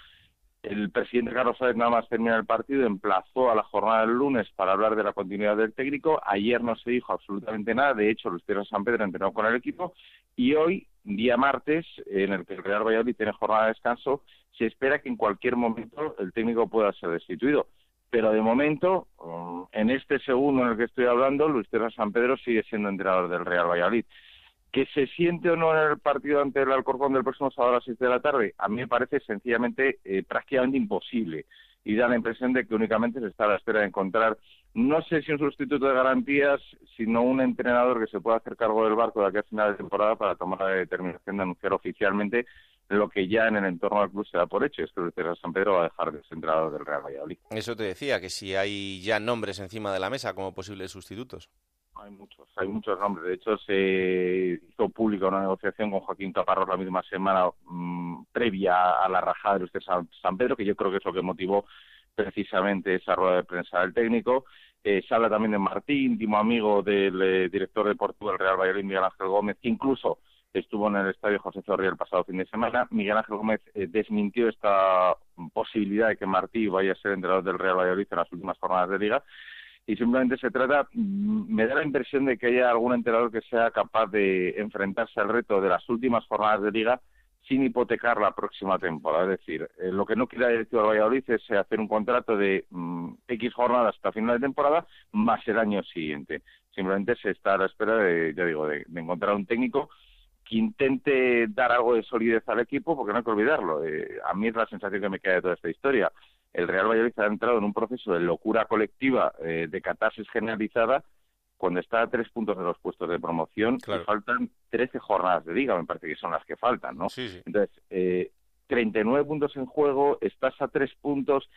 el presidente Carlos Sáenz nada más terminar el partido, emplazó a la jornada del lunes para hablar de la continuidad del técnico. Ayer no se dijo absolutamente nada, de hecho Luis César San Pedro entrenó con el equipo y hoy, día martes, en el que el Real Valladolid tiene jornada de descanso, se espera que en cualquier momento el técnico pueda ser destituido pero de momento, mm, en este segundo en el que estoy hablando, Luis César San Pedro sigue siendo entrenador del Real Valladolid. ¿Que se siente o no en el partido ante el Alcorcón del próximo sábado a las 6 de la tarde? A mí me parece sencillamente eh, prácticamente imposible y da la impresión de que únicamente se está a la espera de encontrar, no sé si un sustituto de garantías, sino un entrenador que se pueda hacer cargo del barco de aquí a final de temporada para tomar la determinación de anunciar oficialmente lo que ya en el entorno del club se da por hecho, es que el César San Pedro va a dejar de ser entrenador del Real Valladolid. Eso te decía, que si hay ya nombres encima de la mesa como posibles sustitutos. Hay muchos, hay muchos nombres. De hecho, se hizo pública una negociación con Joaquín Taparros la misma semana mm, previa a la rajada de usted San, Pedro, que yo creo que es lo que motivó precisamente esa rueda de prensa del técnico. Eh, se habla también de Martín, íntimo amigo del eh, director deportivo del Real Valladolid, Miguel Ángel Gómez, que incluso estuvo en el estadio José Zorrilla el pasado fin de semana. Miguel Ángel Gómez eh, desmintió esta posibilidad de que Martí vaya a ser entrenador del Real Valladolid en las últimas jornadas de liga. Y simplemente se trata, mm, me da la impresión de que haya algún entrenador que sea capaz de enfrentarse al reto de las últimas jornadas de liga sin hipotecar la próxima temporada. Es decir, eh, lo que no quiere la directiva de Valladolid es hacer un contrato de mm, X jornadas hasta final de temporada más el año siguiente. Simplemente se está a la espera de, ya digo, de encontrar un técnico que intente dar algo de solidez al equipo, porque no hay que olvidarlo. Eh, a mí es la sensación que me queda de toda esta historia. El Real Valladolid ha entrado en un proceso de locura colectiva, eh, de catarsis generalizada, cuando está a tres puntos de los puestos de promoción y faltan 13 jornadas de liga, me parece que son las que faltan, ¿no? Entonces, eh, 39 puntos en juego, estás a tres puntos,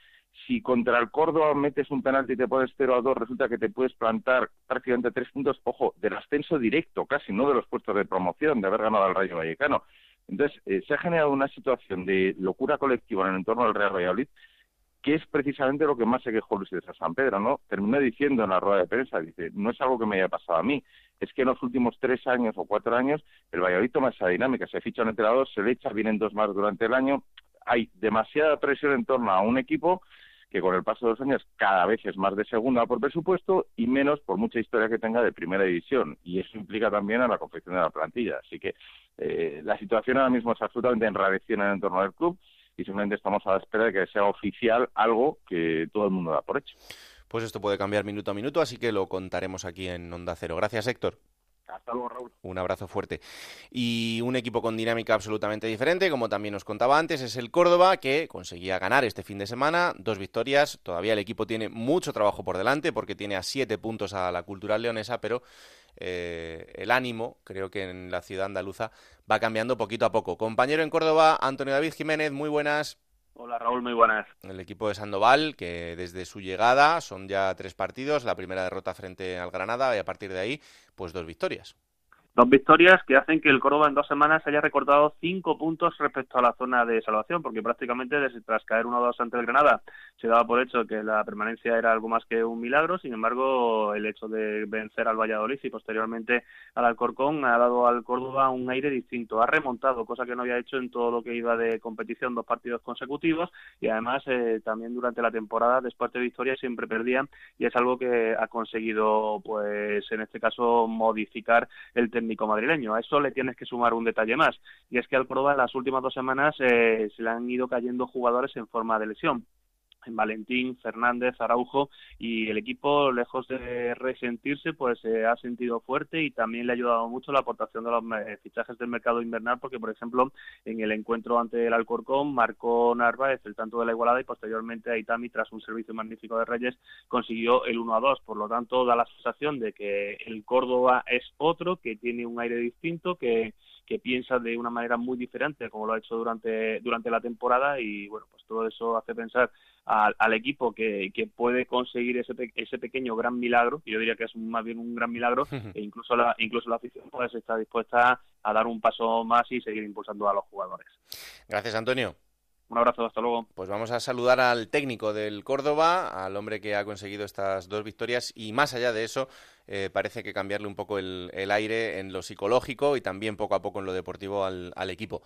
si contra el Córdoba metes un penalti y te pones 0 a 2, resulta que te puedes plantar prácticamente tres puntos, ojo, del ascenso directo casi, no de los puestos de promoción, de haber ganado al Rayo Vallecano. Entonces, eh, se ha generado una situación de locura colectiva en el entorno del Real Valladolid, que es precisamente lo que más se quejó Luis de San Pedro, ¿no? Terminó diciendo en la rueda de prensa, dice, no es algo que me haya pasado a mí, es que en los últimos tres años o cuatro años el Valladolid toma esa dinámica, se ficha un entrenador, se le echa, vienen dos más durante el año, hay demasiada presión en torno a un equipo que con el paso de los años cada vez es más de segunda por presupuesto y menos por mucha historia que tenga de primera división. Y eso implica también a la confección de la plantilla. Así que eh, la situación ahora mismo es absolutamente enrarecida en el entorno del club y simplemente estamos a la espera de que sea oficial algo que todo el mundo da por hecho. Pues esto puede cambiar minuto a minuto, así que lo contaremos aquí en Onda Cero. Gracias, Héctor. Hasta luego, Raúl. Un abrazo fuerte. Y un equipo con dinámica absolutamente diferente, como también os contaba antes, es el Córdoba, que conseguía ganar este fin de semana, dos victorias. Todavía el equipo tiene mucho trabajo por delante, porque tiene a siete puntos a la cultural leonesa, pero eh, el ánimo, creo que en la ciudad andaluza, va cambiando poquito a poco. Compañero en Córdoba, Antonio David Jiménez, muy buenas. Hola Raúl, muy buenas. El equipo de Sandoval, que desde su llegada son ya tres partidos, la primera derrota frente al Granada y a partir de ahí, pues dos victorias. Dos victorias que hacen que el Córdoba en dos semanas haya recortado cinco puntos respecto a la zona de salvación, porque prácticamente desde, tras caer 1-2 ante el Granada se daba por hecho que la permanencia era algo más que un milagro. Sin embargo, el hecho de vencer al Valladolid y posteriormente al Alcorcón ha dado al Córdoba un aire distinto. Ha remontado, cosa que no había hecho en todo lo que iba de competición, dos partidos consecutivos y además eh, también durante la temporada, después de victoria, siempre perdían y es algo que ha conseguido, pues en este caso, modificar el tema madrileño. A eso le tienes que sumar un detalle más, y es que al Córdoba en las últimas dos semanas eh, se le han ido cayendo jugadores en forma de lesión. Valentín, Fernández, Araujo y el equipo, lejos de resentirse, pues se ha sentido fuerte y también le ha ayudado mucho la aportación de los eh, fichajes del mercado invernal, porque por ejemplo en el encuentro ante el Alcorcón marcó Narváez el tanto de la igualada y posteriormente Aitami, tras un servicio magnífico de Reyes, consiguió el 1 a 2. Por lo tanto, da la sensación de que el Córdoba es otro, que tiene un aire distinto, que que piensa de una manera muy diferente como lo ha hecho durante, durante la temporada y bueno, pues todo eso hace pensar al, equipo que, que, puede conseguir ese, ese pequeño gran milagro, yo diría que es más bien un gran milagro, e incluso la, incluso la afición pues está dispuesta a dar un paso más y seguir impulsando a los jugadores. Gracias, Antonio. Un abrazo, hasta luego. Pues vamos a saludar al técnico del Córdoba, al hombre que ha conseguido estas dos victorias y más allá de eso, eh, parece que cambiarle un poco el, aire en lo psicológico y también poco a poco en lo deportivo al, equipo.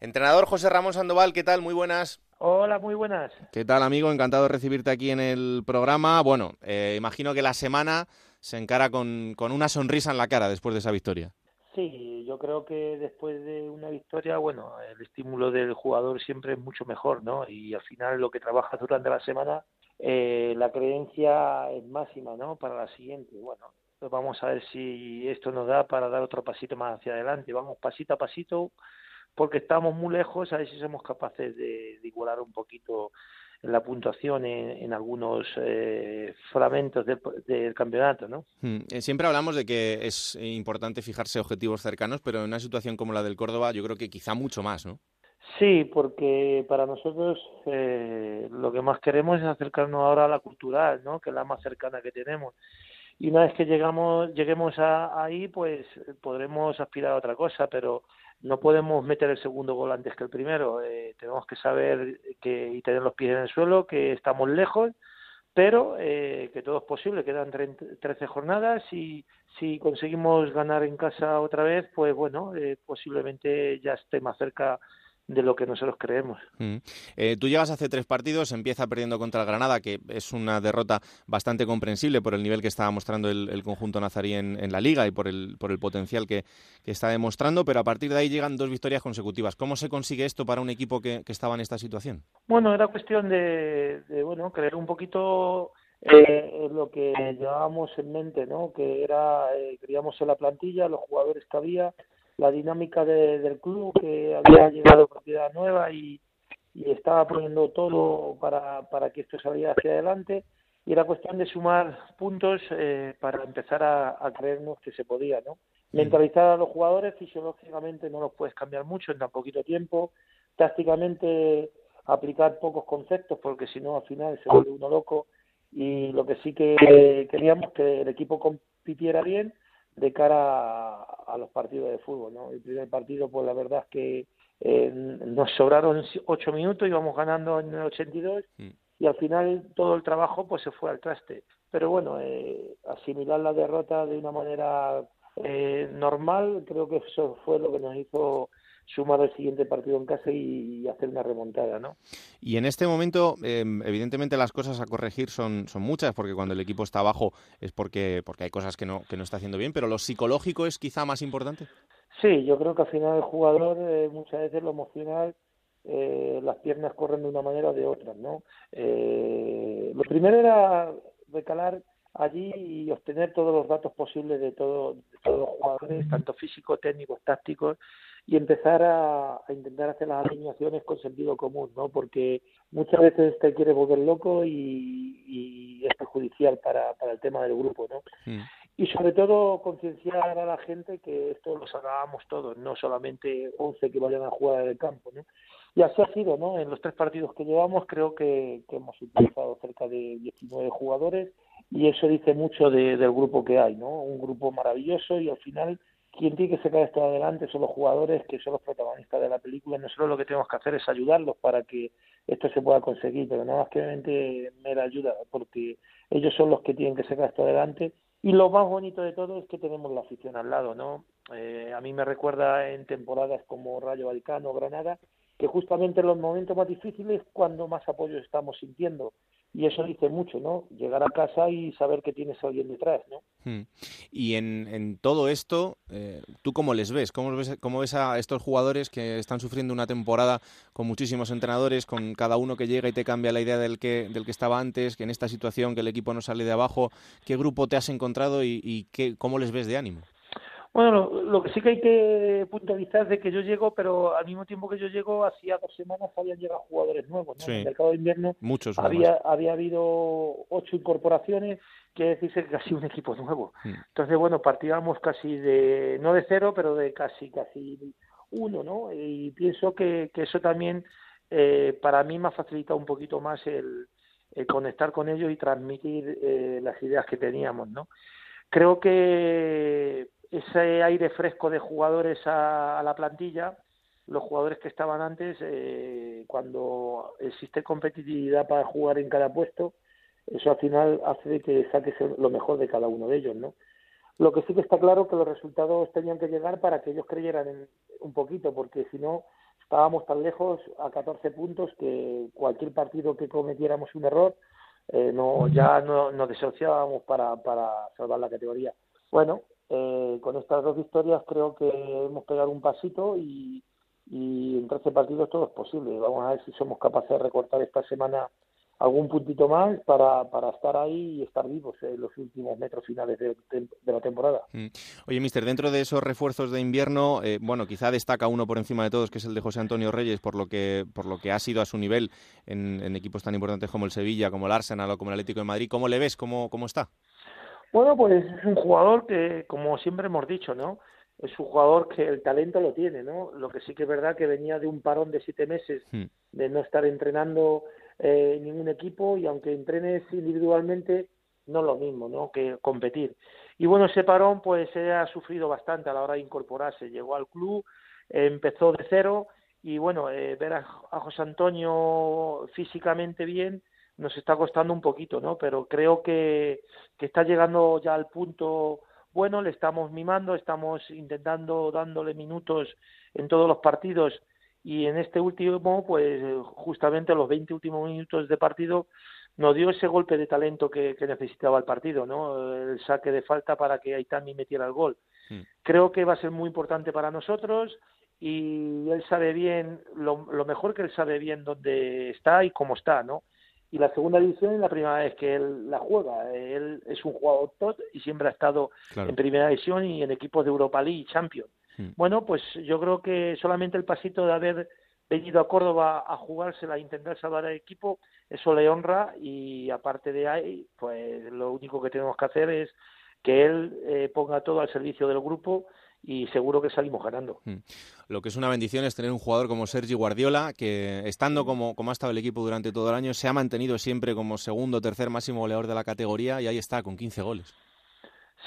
Entrenador José Ramón Sandoval, ¿qué tal? Muy buenas. Hola, muy buenas. ¿Qué tal, amigo? Encantado de recibirte aquí en el programa. Bueno, eh, imagino que la semana se encara con, con una sonrisa en la cara después de esa victoria. Sí, yo creo que después de una victoria, bueno, el estímulo del jugador siempre es mucho mejor, ¿no? Y al final lo que trabajas durante la semana, eh, la creencia es máxima, ¿no? Para la siguiente. Bueno, pues vamos a ver si esto nos da para dar otro pasito más hacia adelante. Vamos pasito a pasito, porque estamos muy lejos, a ver si somos capaces de, de igualar un poquito la puntuación en, algunos eh, fragmentos del, campeonato, ¿no? Hmm. Eh, siempre hablamos de que es importante fijarse objetivos cercanos, pero en una situación como la del Córdoba, yo creo que quizá mucho más, ¿no? Sí, porque para nosotros eh, lo que más queremos es acercarnos ahora a la cultural, ¿no? Que es la más cercana que tenemos. Y una vez que llegamos, lleguemos a, ahí, pues podremos aspirar a otra cosa, pero no podemos meter el segundo gol antes que el primero. Eh, tenemos que saber que, y tener los pies en el suelo, que estamos lejos, pero eh, que todo es posible. Quedan 13 jornadas y si conseguimos ganar en casa otra vez, pues bueno, eh, posiblemente ya esté más cerca de lo que nosotros creemos. Mm. Eh, tú llegas hace tres partidos, empieza perdiendo contra el Granada, que es una derrota bastante comprensible por el nivel que estaba mostrando el, conjunto nazarí en, la liga y por el, por el potencial que, está demostrando, pero a partir de ahí llegan dos victorias consecutivas. ¿Cómo se consigue esto para un equipo que, estaba en esta situación? Bueno, era cuestión de, bueno, creer un poquito eh, lo que llevábamos en mente, ¿no? Que era, eh, creíamos en la plantilla, los jugadores que había, la dinámica del club, que había llegado propiedad nueva y, estaba poniendo todo para, para que esto saliera hacia adelante y era cuestión de sumar puntos eh, para empezar a, creernos que se podía, ¿no? Mm. Mentalizar a los jugadores, fisiológicamente no los puedes cambiar mucho en tan poquito tiempo, tácticamente aplicar pocos conceptos porque si no al final se vuelve uno loco y lo que sí que queríamos que el equipo compitiera bien de cara a, los partidos de fútbol. ¿no? El primer partido, pues la verdad es que eh, nos sobraron ocho minutos, íbamos ganando en el 82 mm. y al final todo el trabajo pues se fue al traste. Pero bueno, eh, asimilar la derrota de una manera eh, normal, creo que eso fue lo que nos hizo sumar el siguiente partido en casa y, hacer una remontada, ¿no? Y en este momento, em, evidentemente las cosas a corregir son, son muchas, porque cuando el equipo está abajo es porque, porque hay cosas que no, que no está haciendo bien, pero lo psicológico es quizá más importante. Sí, yo creo que al final el jugador eh, muchas veces lo emocional eh, las piernas corren de una manera o de otra, ¿no? Eh, lo primero era recalar allí y obtener todos los datos posibles de, todo, de todos los jugadores, tanto físicos, técnicos, tácticos, y empezar a, intentar hacer las alineaciones con sentido común, ¿no? Porque muchas veces te quiere volver loco y, es perjudicial para, para el tema del grupo, ¿no? Y sobre todo concienciar a la gente que esto lo sacábamos todos, no solamente 11 que vayan a jugar en el campo, ¿no? Y así ha sido, ¿no? En los tres partidos que llevamos creo que, hemos utilizado cerca de 19 jugadores y eso dice mucho del grupo que hay, ¿no? Un grupo maravilloso y al final quien tiene que sacar esto adelante son los jugadores que son los protagonistas de la película. Nosotros lo que tenemos que hacer es ayudarlos para que esto se pueda conseguir, pero nada más que obviamente la ayuda, porque ellos son los que tienen que sacar esto adelante. Y lo más bonito de todo es que tenemos la afición al lado, ¿no? Eh, a mí me recuerda en temporadas como Rayo Vallecano, Granada, que justamente en los momentos más difíciles cuando más apoyo estamos sintiendo y eso dice mucho, ¿no? Llegar a casa y saber que tienes a alguien detrás, ¿no? Hmm. Y en, en, todo esto, eh, ¿tú cómo les ves? ¿Cómo ves? ¿Cómo ves a estos jugadores que están sufriendo una temporada con muchísimos entrenadores, con cada uno que llega y te cambia la idea del que, del que estaba antes, que en esta situación que el equipo no sale de abajo, ¿qué grupo te has encontrado y, y qué, cómo les ves de ánimo? Bueno, lo, que sí que hay que puntualizar es de que yo llego, pero al mismo tiempo que yo llego, hacía dos semanas habían llegado jugadores nuevos. ¿no? En el mercado de invierno Muchos había, había habido ocho incorporaciones, que decirse que casi un equipo nuevo. Mm. Entonces, bueno, partíamos casi de, no de cero, pero de casi, casi uno, ¿no? Y pienso que, que eso también eh, para mí me ha facilitado un poquito más el, el conectar con ellos y transmitir eh, las ideas que teníamos, ¿no? Creo que ese aire fresco de jugadores a, la plantilla, los jugadores que estaban antes, eh, cuando existe competitividad para jugar en cada puesto, eso al final hace que saques lo mejor de cada uno de ellos, ¿no? Lo que sí que está claro que los resultados tenían que llegar para que ellos creyeran en, un poquito, porque si no estábamos tan lejos a 14 puntos que cualquier partido que cometiéramos un error eh, no ya no nos desociábamos para, para salvar la categoría. Bueno, eh, con estas dos victorias creo que hemos pegado un pasito y, en 13 partidos todo es posible. Vamos a ver si somos capaces de recortar esta semana algún puntito más para, estar ahí y estar vivos en los últimos metros finales de, la temporada. Mm. Oye, mister, dentro de esos refuerzos de invierno, eh, bueno, quizá destaca uno por encima de todos, que es el de José Antonio Reyes, por lo que, por lo que ha sido a su nivel en, en equipos tan importantes como el Sevilla, como el Arsenal o como el Atlético de Madrid. ¿Cómo le ves? ¿Cómo, cómo está? Bueno, pues es un jugador que, como siempre hemos dicho, ¿no? Es un jugador que el talento lo tiene, ¿no? Lo que sí que es verdad que venía de un parón de siete meses hmm. de no estar entrenando eh, ningún equipo y aunque entrenes individualmente, no es lo mismo, ¿no? Que competir. Y bueno, ese parón pues se ha sufrido bastante a la hora de incorporarse. Llegó al club, empezó de cero y bueno, eh, ver a José Antonio físicamente bien nos está costando un poquito, ¿no? Pero creo que, que está llegando ya al punto bueno, le estamos mimando, estamos intentando dándole minutos en todos los partidos y en este último, pues justamente los 20 últimos minutos de partido nos dio ese golpe de talento que, necesitaba el partido, ¿no? El saque de falta para que Aitami metiera el gol. Hmm. Creo que va a ser muy importante para nosotros y él sabe bien, lo, lo mejor que él sabe bien dónde está y cómo está, ¿no? Y la segunda división es la primera vez que él la juega. Él es un jugador top y siempre ha estado en primera división y en equipos de Europa League y Champions. Hmm. Bueno, pues yo creo que solamente el pasito de haber venido a Córdoba a jugársela, a intentar salvar al equipo, eso le honra y aparte de ahí, pues lo único que tenemos que hacer es que él eh, ponga todo al servicio del grupo y seguro que salimos ganando. Hmm. Lo que es una bendición es tener un jugador como Sergi Guardiola, que estando como, como ha estado el equipo durante todo el año, se ha mantenido siempre como segundo tercer máximo goleador de la categoría y ahí está, con 15 goles.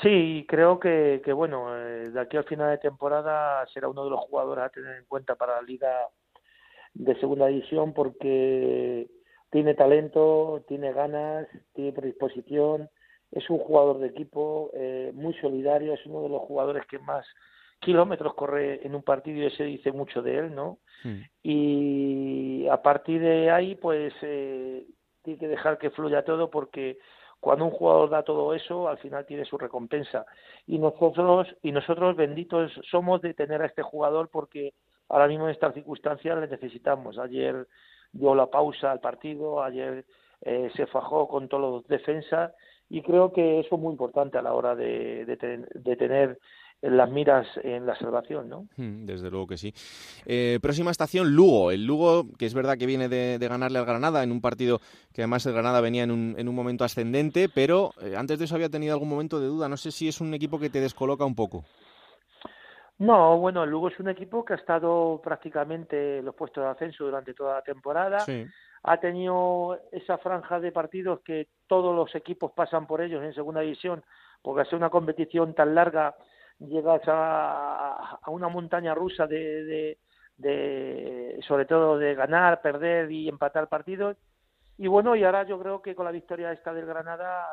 Sí, creo que, que bueno, eh, de aquí al final de temporada será uno de los jugadores a tener en cuenta para la liga de segunda división porque tiene talento, tiene ganas, tiene predisposición, es un jugador de equipo eh, muy solidario, es uno de los jugadores que más kilómetros corre en un partido y ese dice mucho de él, ¿no? Hmm. Y a partir de ahí, pues eh, tiene que dejar que fluya todo porque cuando un jugador da todo eso, al final tiene su recompensa. Y nosotros, y nosotros benditos somos de tener a este jugador porque ahora mismo en estas circunstancias le necesitamos. Ayer dio la pausa al partido, ayer eh, se fajó con todos los defensas y creo que eso es muy importante a la hora de, de, tener las miras en la salvación, ¿no? Hmm, desde luego que sí. Eh, próxima estación, Lugo. El Lugo, que es verdad que viene de, ganarle al Granada en un partido que además el Granada venía en un, en un momento ascendente, pero eh, antes de eso había tenido algún momento de duda. No sé si es un equipo que te descoloca un poco. No, bueno, el Lugo es un equipo que ha estado prácticamente en los puestos de ascenso durante toda la temporada. Sí ha tenido esa franja de partidos que todos los equipos pasan por ellos en segunda división, porque hace una competición tan larga llegas a, a una montaña rusa de, de, sobre todo de ganar, perder y empatar partidos. Y bueno, y ahora yo creo que con la victoria esta del Granada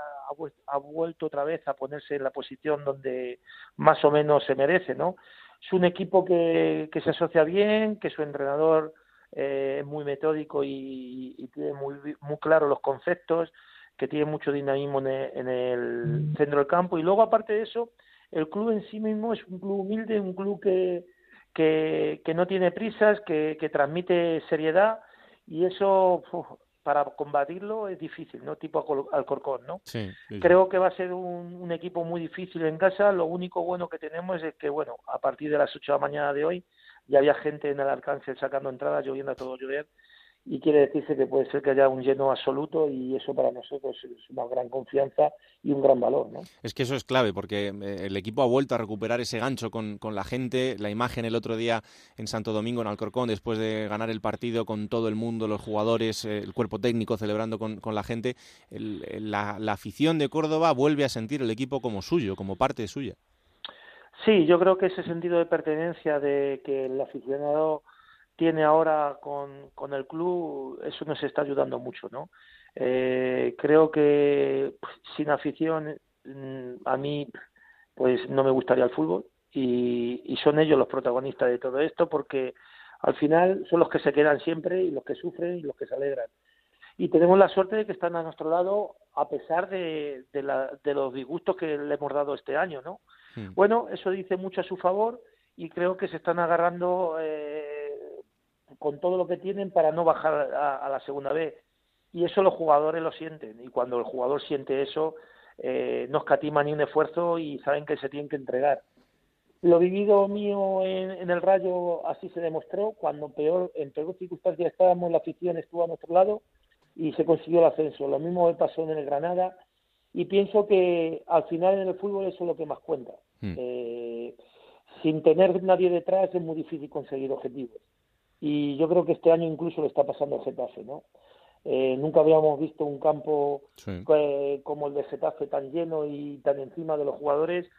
ha, vuelto otra vez a ponerse en la posición donde más o menos se merece, ¿no? Es un equipo que, que se asocia bien, que su entrenador eh, es muy metódico y, tiene muy, muy claro los conceptos, que tiene mucho dinamismo en el, centro del campo. Y luego, aparte de eso, el club en sí mismo es un club humilde, un club que, que, que no tiene prisas, que, que transmite seriedad y eso para combatirlo es difícil, ¿no? Tipo Alcorcón, ¿no? Sí, Creo que va a ser un, un, equipo muy difícil en casa. Lo único bueno que tenemos es que, bueno, a partir de las 8 de la mañana de hoy ya había gente en el alcance sacando entradas, lloviendo a todo llover, y quiere decirse que puede ser que haya un lleno absoluto y eso para nosotros es una gran confianza y un gran valor. ¿no? Es que eso es clave porque eh, el equipo ha vuelto a recuperar ese gancho con, con, la gente, la imagen el otro día en Santo Domingo, en Alcorcón, después de ganar el partido con todo el mundo, los jugadores, eh, el cuerpo técnico celebrando con, con la gente, la afición de Córdoba vuelve a sentir el equipo como suyo, como parte suya. Sí, yo creo que ese sentido de pertenencia de que el aficionado tiene ahora con, con el club, eso nos está ayudando mucho, ¿no? Eh, creo que pues, sin afición mm, a mí pues no me gustaría el fútbol y, y son ellos los protagonistas de todo esto porque al final son los que se quedan siempre y los que sufren y los que se alegran. Y tenemos la suerte de que están a nuestro lado a pesar de, de, la, de los disgustos que le hemos dado este año, ¿no? Hmm. Bueno, eso dice mucho a su favor y creo que se están agarrando eh, con todo lo que tienen para no bajar a, la segunda vez. Y eso los jugadores lo sienten. Y cuando el jugador siente eso, eh, no escatima ni un esfuerzo y saben que se tienen que entregar. Lo vivido mío en, el Rayo así se demostró. Cuando peor, en peor circunstancias estábamos, la afición estuvo a nuestro lado y se consiguió el ascenso. Lo mismo me pasó en el Granada y pienso que al final en el fútbol eso es lo que más cuenta. Hmm. Eh, sin tener nadie detrás es muy difícil conseguir objetivos y yo creo que este año incluso le está pasando el Getafe, ¿no? Eh, nunca habíamos visto un campo eh, como el de Getafe tan lleno y tan encima de los jugadores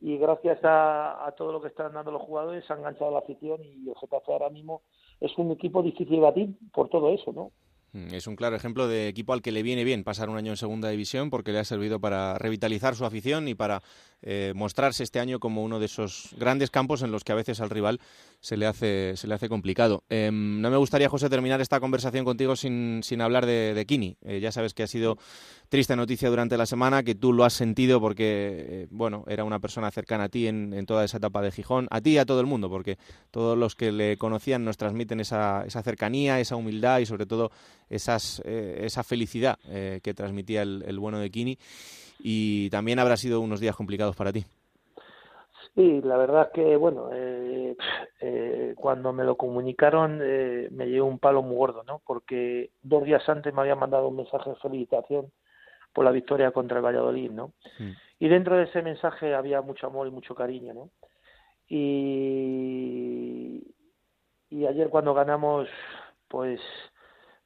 y gracias a, a, todo lo que están dando los jugadores se ha enganchado la afición y el Getafe ahora mismo es un equipo difícil de batir por todo eso, ¿no? Mm, es un claro ejemplo de equipo al que le viene bien pasar un año en segunda división porque le ha servido para revitalizar su afición y para eh, mostrarse este año como uno de esos grandes campos en los que a veces al rival se le hace, se le hace complicado. Em, no me gustaría, José, terminar esta conversación contigo sin, sin hablar de, de Kini. Eh, ya sabes que ha sido triste noticia durante la semana, que tú lo has sentido porque, eh, bueno, era una persona cercana a ti en, en, toda esa etapa de Gijón, a ti y a todo el mundo, porque todos los que le conocían nos transmiten esa, esa cercanía, esa humildad y sobre todo esas, eh, esa felicidad que transmitía el, el bueno de Kini. Y también habrá sido unos días complicados para ti. Sí, la verdad es que, bueno, eh, eh, cuando me lo comunicaron eh, me llevó un palo muy gordo, ¿no? Porque dos días antes me habían mandado un mensaje de felicitación por la victoria contra el Valladolid, ¿no? Mm. Y dentro de ese mensaje había mucho amor y mucho cariño, ¿no? Y, y ayer cuando ganamos, pues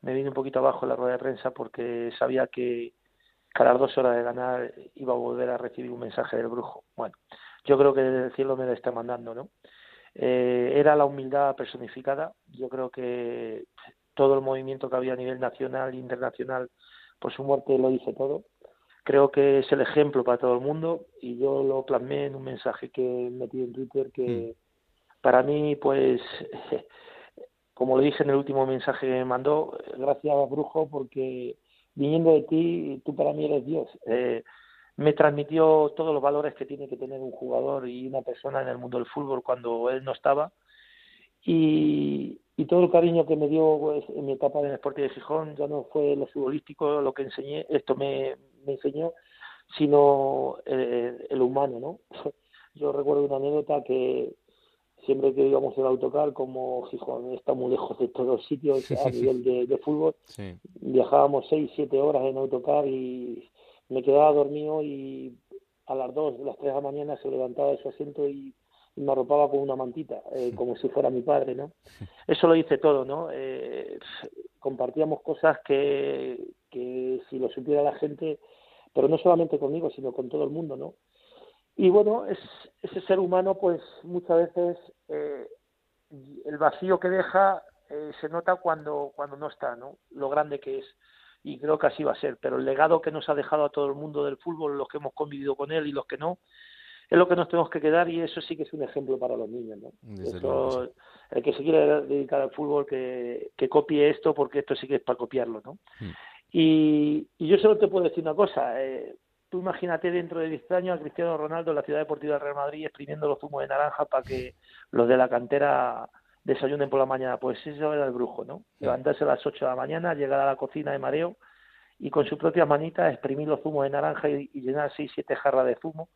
me vine un poquito abajo en la rueda de prensa porque sabía que cada dos horas de ganar iba a volver a recibir un mensaje del brujo. Bueno, yo creo que desde el cielo me lo está mandando, ¿no? Eh, era la humildad personificada. Yo creo que todo el movimiento que había a nivel nacional e internacional por su muerte lo dice todo. Creo que es el ejemplo para todo el mundo y yo lo plasmé en un mensaje que metí en Twitter que mm. para mí, pues, como lo dije en el último mensaje que me mandó, gracias Brujo porque viniendo de ti, tú para mí eres Dios. Eh, me transmitió todos los valores que tiene que tener un jugador y una persona en el mundo del fútbol cuando él no estaba. Y, y todo el cariño que me dio pues, en mi etapa en el Sporting de Gijón ya no fue lo futbolístico lo que enseñé, esto me, me enseñó, sino el, el humano, ¿no? Yo recuerdo una anécdota que siempre que íbamos en autocar, como Gijón está muy lejos de todos los sitios a nivel de, de fútbol, viajábamos seis, siete horas en autocar y me quedaba dormido y a las dos, las tres de la mañana se levantaba de su asiento y, me arropaba con una mantita, eh, como si fuera mi padre, ¿no? Eso lo hice todo, ¿no? Eh, compartíamos cosas que, que si lo supiera la gente, pero no solamente conmigo, sino con todo el mundo, ¿no? y bueno, es, ese ser humano, pues muchas veces eh, el vacío que deja eh, se nota cuando, cuando no está, ¿no? Lo grande que es. Y creo que así va a ser. Pero el legado que nos ha dejado a todo el mundo del fútbol, los que hemos convivido con él y los que no, es lo que nos tenemos que quedar y eso sí que es un ejemplo para los niños, ¿no? El que se quiere dedicar al fútbol, que, que copie esto, porque esto sí que es para copiarlo, ¿no? Hmm. Y, y, yo solo te puedo decir una cosa. Eh, tú imagínate dentro de 10 años a Cristiano Ronaldo en la Ciudad Deportiva del Real Madrid exprimiendo los zumos de naranja para que los de la cantera desayunen por la mañana. Pues eso era el brujo, ¿no? Levantarse a las 8 de la mañana, llegar a la cocina de mareo y con sus propias manitas exprimir los zumos de naranja y, llenar 6, 7 jarras de zumo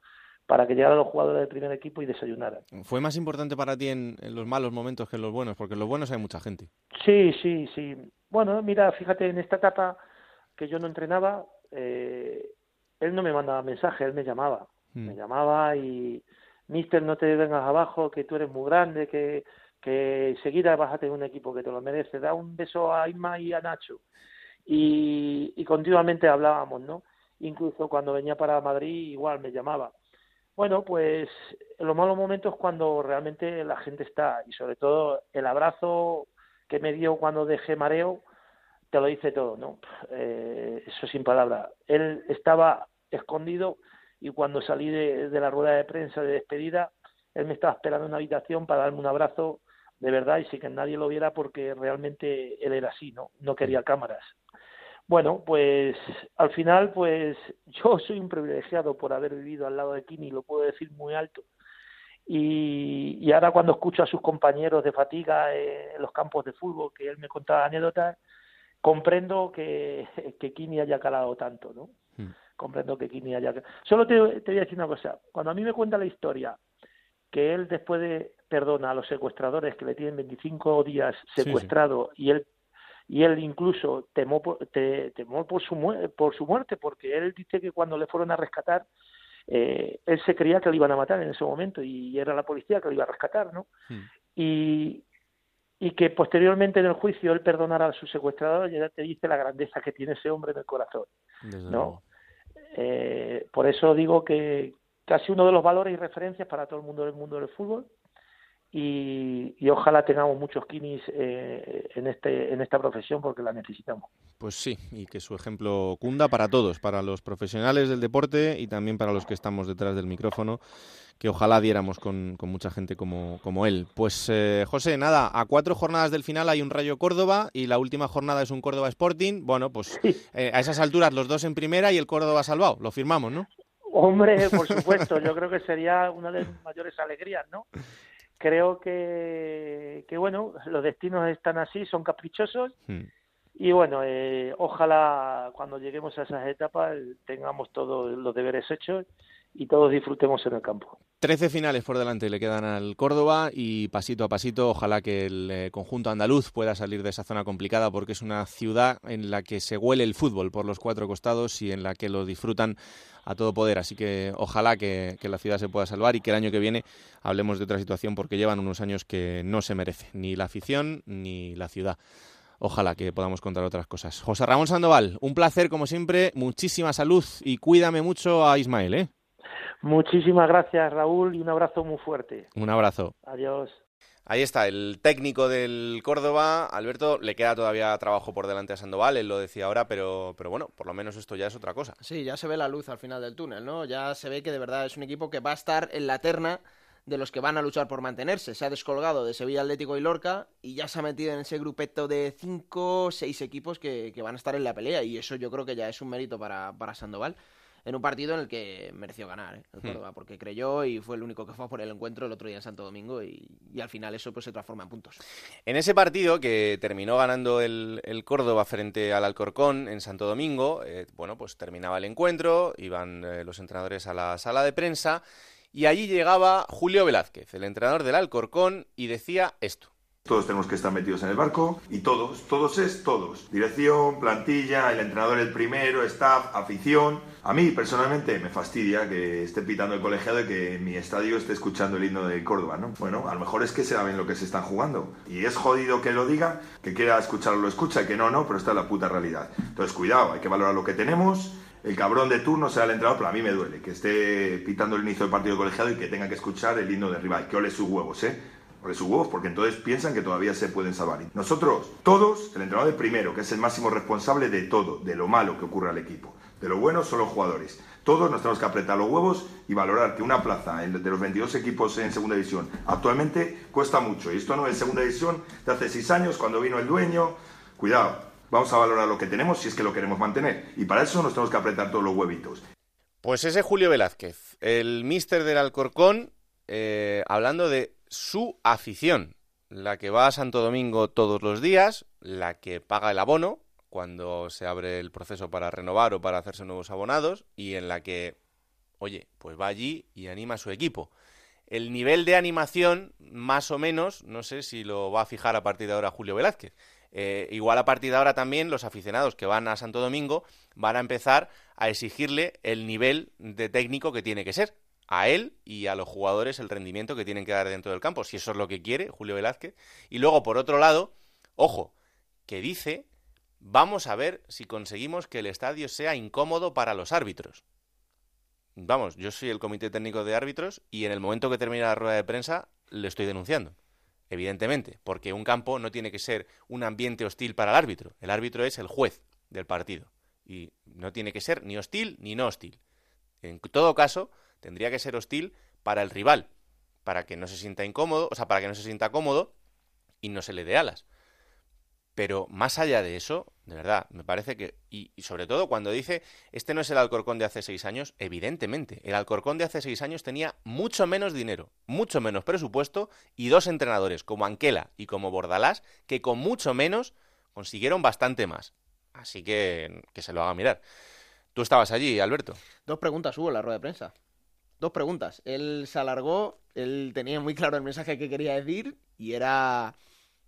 para que llegaran los jugadores del primer equipo y desayunaran. ¿Fue más importante para ti en, los malos momentos que en los buenos? Porque en los buenos hay mucha gente. Sí, sí, sí. Bueno, mira, fíjate, en esta etapa que yo no entrenaba, eh, él no me mandaba mensajes, él me llamaba. Me hmm. llamaba y, Mister, no te vengas abajo, que tú eres muy grande, que, que enseguida vas a tener un equipo que te lo merece. Da un beso a Isma y a Nacho. Y, continuamente hablábamos, ¿no? Incluso cuando venía para Madrid, igual me llamaba. Bueno, pues los malos momentos cuando realmente la gente está, y sobre todo el abrazo que me dio cuando dejé mareo, te lo dice todo, ¿no? Eh, eso sin palabras. Él estaba escondido y cuando salí de, la rueda de prensa de despedida, él me estaba esperando en una habitación para darme un abrazo de verdad y sin que nadie lo viera porque realmente él era así, ¿no? No quería cámaras. Bueno, pues al final, pues yo soy un privilegiado por haber vivido al lado de Kini, lo puedo decir muy alto. Y, y ahora cuando escucho a sus compañeros de fatiga en los campos de fútbol, que él me contaba anécdotas, comprendo que, que Kini haya calado tanto, ¿no? Hmm. Comprendo que Kini haya Solo te, te, voy a decir una cosa. Cuando a mí me cuenta la historia que él después de perdona a los secuestradores que le tienen 25 días secuestrado y él y él incluso temó por, temó por su por su muerte porque él dice que cuando le fueron a rescatar eh, él se creía que le iban a matar en ese momento y era la policía que le iba a rescatar, ¿no? Hmm. Y, y que posteriormente en el juicio él perdonara a su secuestrador, ya te dice la grandeza que tiene ese hombre en el corazón. ¿no? Eh, por eso digo que casi uno de los valores y referencias para todo el mundo del mundo del fútbol y, ojalá tengamos muchos kinis eh, en, este, en esta profesión porque la necesitamos. Pues sí, y que su ejemplo cunda para todos, para los profesionales del deporte y también para los que estamos detrás del micrófono, que ojalá diéramos con, mucha gente como, como él. Pues eh, José, nada, a cuatro jornadas del final hay un Rayo Córdoba y la última jornada es un Córdoba Sporting. Bueno, pues eh, a esas alturas los dos en primera y el Córdoba salvado, lo firmamos, ¿no? Hombre, por supuesto, yo creo que sería una de las mayores alegrías, ¿no? creo que, que bueno, los destinos están así, son caprichosos. Hmm. Y bueno, eh, ojalá cuando lleguemos a esas etapas tengamos todos los deberes hechos y todos disfrutemos en el campo. Trece finales por delante le quedan al Córdoba y pasito a pasito ojalá que el eh, conjunto andaluz pueda salir de esa zona complicada porque es una ciudad en la que se huele el fútbol por los cuatro costados y en la que lo disfrutan a todo poder. Así que ojalá que, la ciudad se pueda salvar y que el año que viene hablemos de otra situación porque llevan unos años que no se merece ni la afición ni la ciudad ojalá que podamos contar otras cosas. José Ramón Sandoval, un placer como siempre, muchísima salud y cuídame mucho a Ismael, ¿eh? Muchísimas gracias, Raúl, y un abrazo muy fuerte. Un abrazo. Adiós. Ahí está, el técnico del Córdoba, Alberto, le queda todavía trabajo por delante a Sandoval, él lo decía ahora, pero, pero bueno, por lo menos esto ya es otra cosa. Sí, ya se ve la luz al final del túnel, ¿no? Ya se ve que de verdad es un equipo que va a estar en la terna de los que van a luchar por mantenerse. Se ha descolgado de Sevilla Atlético y Lorca y ya se ha metido en ese grupeto de cinco, o seis equipos que, que, van a estar en la pelea y eso yo creo que ya es un mérito para, para Sandoval en un partido en el que mereció ganar ¿eh? el hmm. Córdoba, porque creyó y fue el único que fue por el encuentro el otro día en Santo Domingo y, al final eso pues se transforma en puntos. En ese partido que terminó ganando el, Córdoba frente al Alcorcón en Santo Domingo, eh, bueno, pues terminaba el encuentro, iban eh, los entrenadores a la sala de prensa y allí llegaba Julio Velázquez, el entrenador del Alcorcón, y decía esto. Todos tenemos que estar metidos en el barco y todos, todos es todos. Dirección, plantilla, el entrenador el primero, staff, afición. A mí personalmente me fastidia que esté pitando el colegiado y que mi estadio esté escuchando el himno de Córdoba, ¿no? Bueno, a lo mejor es que saben lo que se están jugando. Y es jodido que lo diga, que quiera escucharlo lo escucha y que no, no, pero esta es la puta realidad. Entonces, cuidado, hay que valorar lo que tenemos el cabrón de turno será el entrenador, pero a mí me duele que esté pitando el inicio del partido colegiado y que tenga que escuchar el himno de rival. Que ole sus huevos, ¿eh? Porque entonces piensan que todavía se pueden salvar. Nosotros, todos, el entrenador de primero, que es el máximo responsable de todo, de lo malo que ocurre al equipo. De lo bueno son los jugadores. Todos nos tenemos que apretar los huevos y valorar que una plaza de los 22 equipos en segunda división actualmente cuesta mucho. Y esto no es segunda división de hace seis años, cuando vino el dueño. Cuidado, vamos a valorar lo que tenemos si es que lo queremos mantener. Y para eso nos tenemos que apretar todos los huevitos. Pues ese Julio Velázquez, el mister del Alcorcón, eh, hablando de su afición, la que va a Santo Domingo todos los días, la que paga el abono cuando se abre el proceso para renovar o para hacerse nuevos abonados y en la que, oye, pues va allí y anima a su equipo. El nivel de animación, más o menos, no sé si lo va a fijar a partir de ahora Julio Velázquez. Eh, igual a partir de ahora también los aficionados que van a Santo Domingo van a empezar a exigirle el nivel de técnico que tiene que ser. A él y a los jugadores el rendimiento que tienen que dar dentro del campo, si eso es lo que quiere Julio Velázquez. Y luego, por otro lado, ojo, que dice, vamos a ver si conseguimos que el estadio sea incómodo para los árbitros. Vamos, yo soy el comité técnico de árbitros y en el momento que termina la rueda de prensa le estoy denunciando evidentemente, porque un campo no tiene que ser un ambiente hostil para el árbitro. El árbitro es el juez del partido y no tiene que ser ni hostil ni no hostil. En todo caso, tendría que ser hostil para el rival, para que no se sienta incómodo, o sea, para que no se sienta cómodo y no se le dé alas. Pero más allá de eso, de verdad, me parece que, y, sobre todo cuando dice, este no es el Alcorcón de hace seis años, evidentemente, el Alcorcón de hace seis años tenía mucho menos dinero, mucho menos presupuesto y dos entrenadores como Anquela y como Bordalás que con mucho menos consiguieron bastante más. Así que que se lo haga mirar. Tú estabas allí, Alberto. Dos preguntas hubo en la rueda de prensa. Dos preguntas. Él se alargó, él tenía muy claro el mensaje que quería decir y era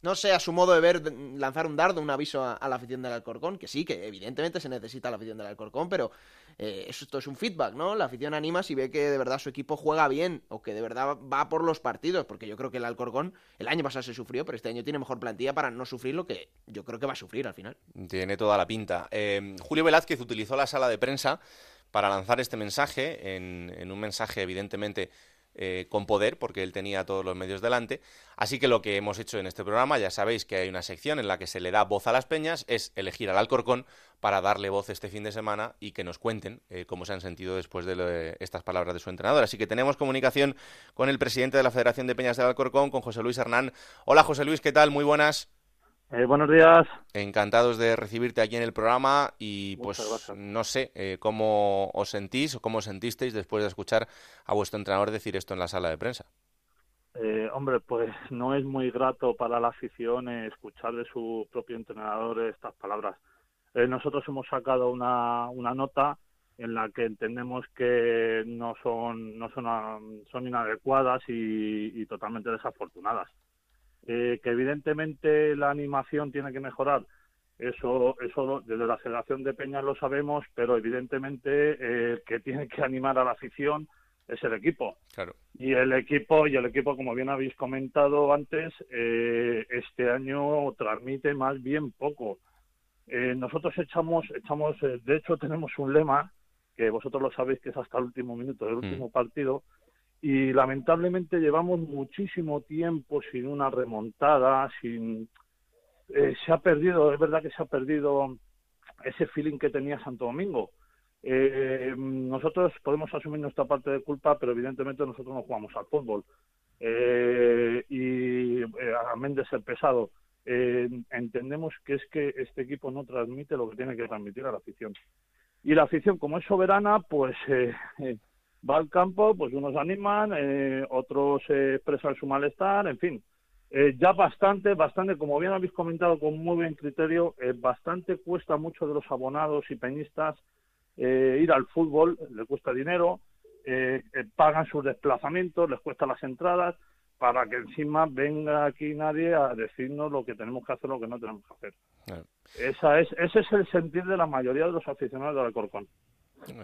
no sé, a su modo de ver, lanzar un dardo, un aviso a, la afición del Alcorcón, que sí, que evidentemente se necesita la afición del Alcorcón, pero eh, esto es un feedback, ¿no? La afición anima si ve que de verdad su equipo juega bien o que de verdad va por los partidos, porque yo creo que el Alcorcón el año pasado se sufrió, pero este año tiene mejor plantilla para no sufrir lo que yo creo que va a sufrir al final. Tiene toda la pinta. Eh, Julio Velázquez utilizó la sala de prensa para lanzar este mensaje, en un mensaje evidentemente eh, con poder, porque él tenía todos los medios delante. Así que lo que hemos hecho en este programa, ya sabéis que hay una sección en la que se le da voz a las peñas, es elegir al Alcorcón para darle voz este fin de semana y que nos cuenten eh, cómo se han sentido después de, estas palabras de su entrenador. Así que tenemos comunicación con el presidente de la Federación de Peñas del Alcorcón, con José Luis Hernán. Hola José Luis, ¿qué tal? Muy buenas. Eh, buenos días. Encantados de recibirte aquí en el programa y pues no sé eh, cómo os sentís o cómo os sentisteis después de escuchar a vuestro entrenador decir esto en la sala de prensa. Eh, hombre, pues no es muy grato para la afición escuchar de su propio entrenador estas palabras. nosotros hemos sacado una, una nota en la que entendemos que no son no son, son inadecuadas y totalmente desafortunadas. Eh, que evidentemente la animación tiene que mejorar. Eso, eso desde la Federación de Peñas lo sabemos, pero evidentemente eh, que tiene que animar a la afición es el equipo. Claro. Y el equipo, y el equipo, como bien habéis comentado antes, eh, este año transmite más bien poco. nosotros echamos, echamos, de hecho tenemos un lema que vosotros lo sabéis que es hasta el último minuto del último mm. partido, y lamentablemente llevamos muchísimo tiempo sin una remontada, sin eh, se ha perdido, es verdad que se ha perdido ese feeling que tenía Santo Domingo. Eh, nosotros podemos asumir nuestra parte de culpa, pero evidentemente nosotros no jugamos al fútbol. Eh, y a de ser pesado, entendemos que es que este equipo no transmite lo que tiene que transmitir a la afición. Y la afición, como es soberana, pues va al campo, pues unos animan, eh, otros eh, expresan su malestar, en fin. Eh, ya bastante, bastante, como bien habéis comentado con muy buen criterio, bastante cuesta mucho de los abonados y peñistas ir al fútbol, les cuesta dinero, pagan sus desplazamientos, les cuesta las entradas, para que encima venga aquí nadie a decirnos lo que tenemos que hacer, lo que no tenemos que hacer. Esa es, ese es el sentir de la mayoría de los aficionados del Alcorcón.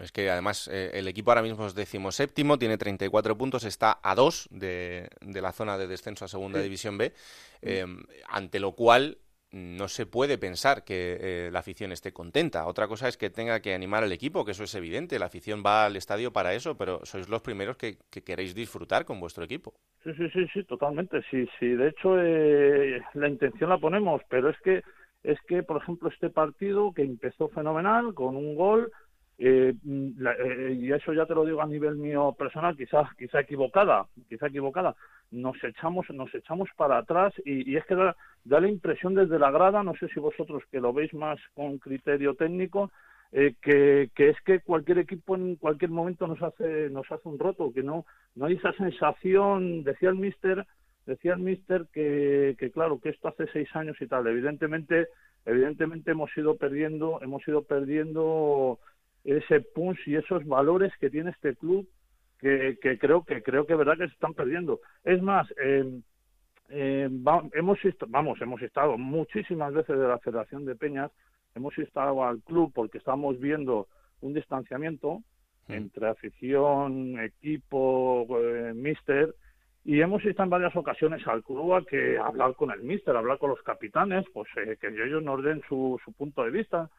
Es que además eh, el equipo ahora mismo es decimoséptimo, tiene 34 puntos, está a dos de, la zona de descenso a Segunda División B, em, ante lo cual no se puede pensar que eh, la afición esté contenta. Otra cosa es que tenga que animar al equipo, que eso es evidente. La afición va al estadio para eso, pero sois los primeros que, queréis disfrutar con vuestro equipo. Sí, sí, sí, sí, totalmente. Sí, sí. De hecho, eh, la intención la ponemos, pero es que es que, por ejemplo, este partido que empezó fenomenal con un gol eh, eh, y eso ya te lo digo a nivel mío personal, quizás quizá equivocada, quizá equivocada, nos echamos nos echamos para atrás y, es que da, la impresión desde la grada, no sé si vosotros que lo veis más con criterio técnico, eh, que, que, es que cualquier equipo en cualquier momento nos hace nos hace un roto, que no no hay esa sensación, decía el mister, decía el mister que, que claro que esto hace seis años y tal, evidentemente evidentemente hemos ido perdiendo hemos ido perdiendo ese punch y esos valores que tiene este club que, creo que creo que es verdad que se están perdiendo. Es más, eh, hemos vamos hemos estado muchísimas veces de la Federación de Peñas, hemos estado al club porque estamos viendo un distanciamiento mm. entre afición, equipo, eh, mister y hemos ido en varias ocasiones al club a que hablar con el mister, hablar con los capitanes, pues eh, que ellos nos den su, su punto de vista,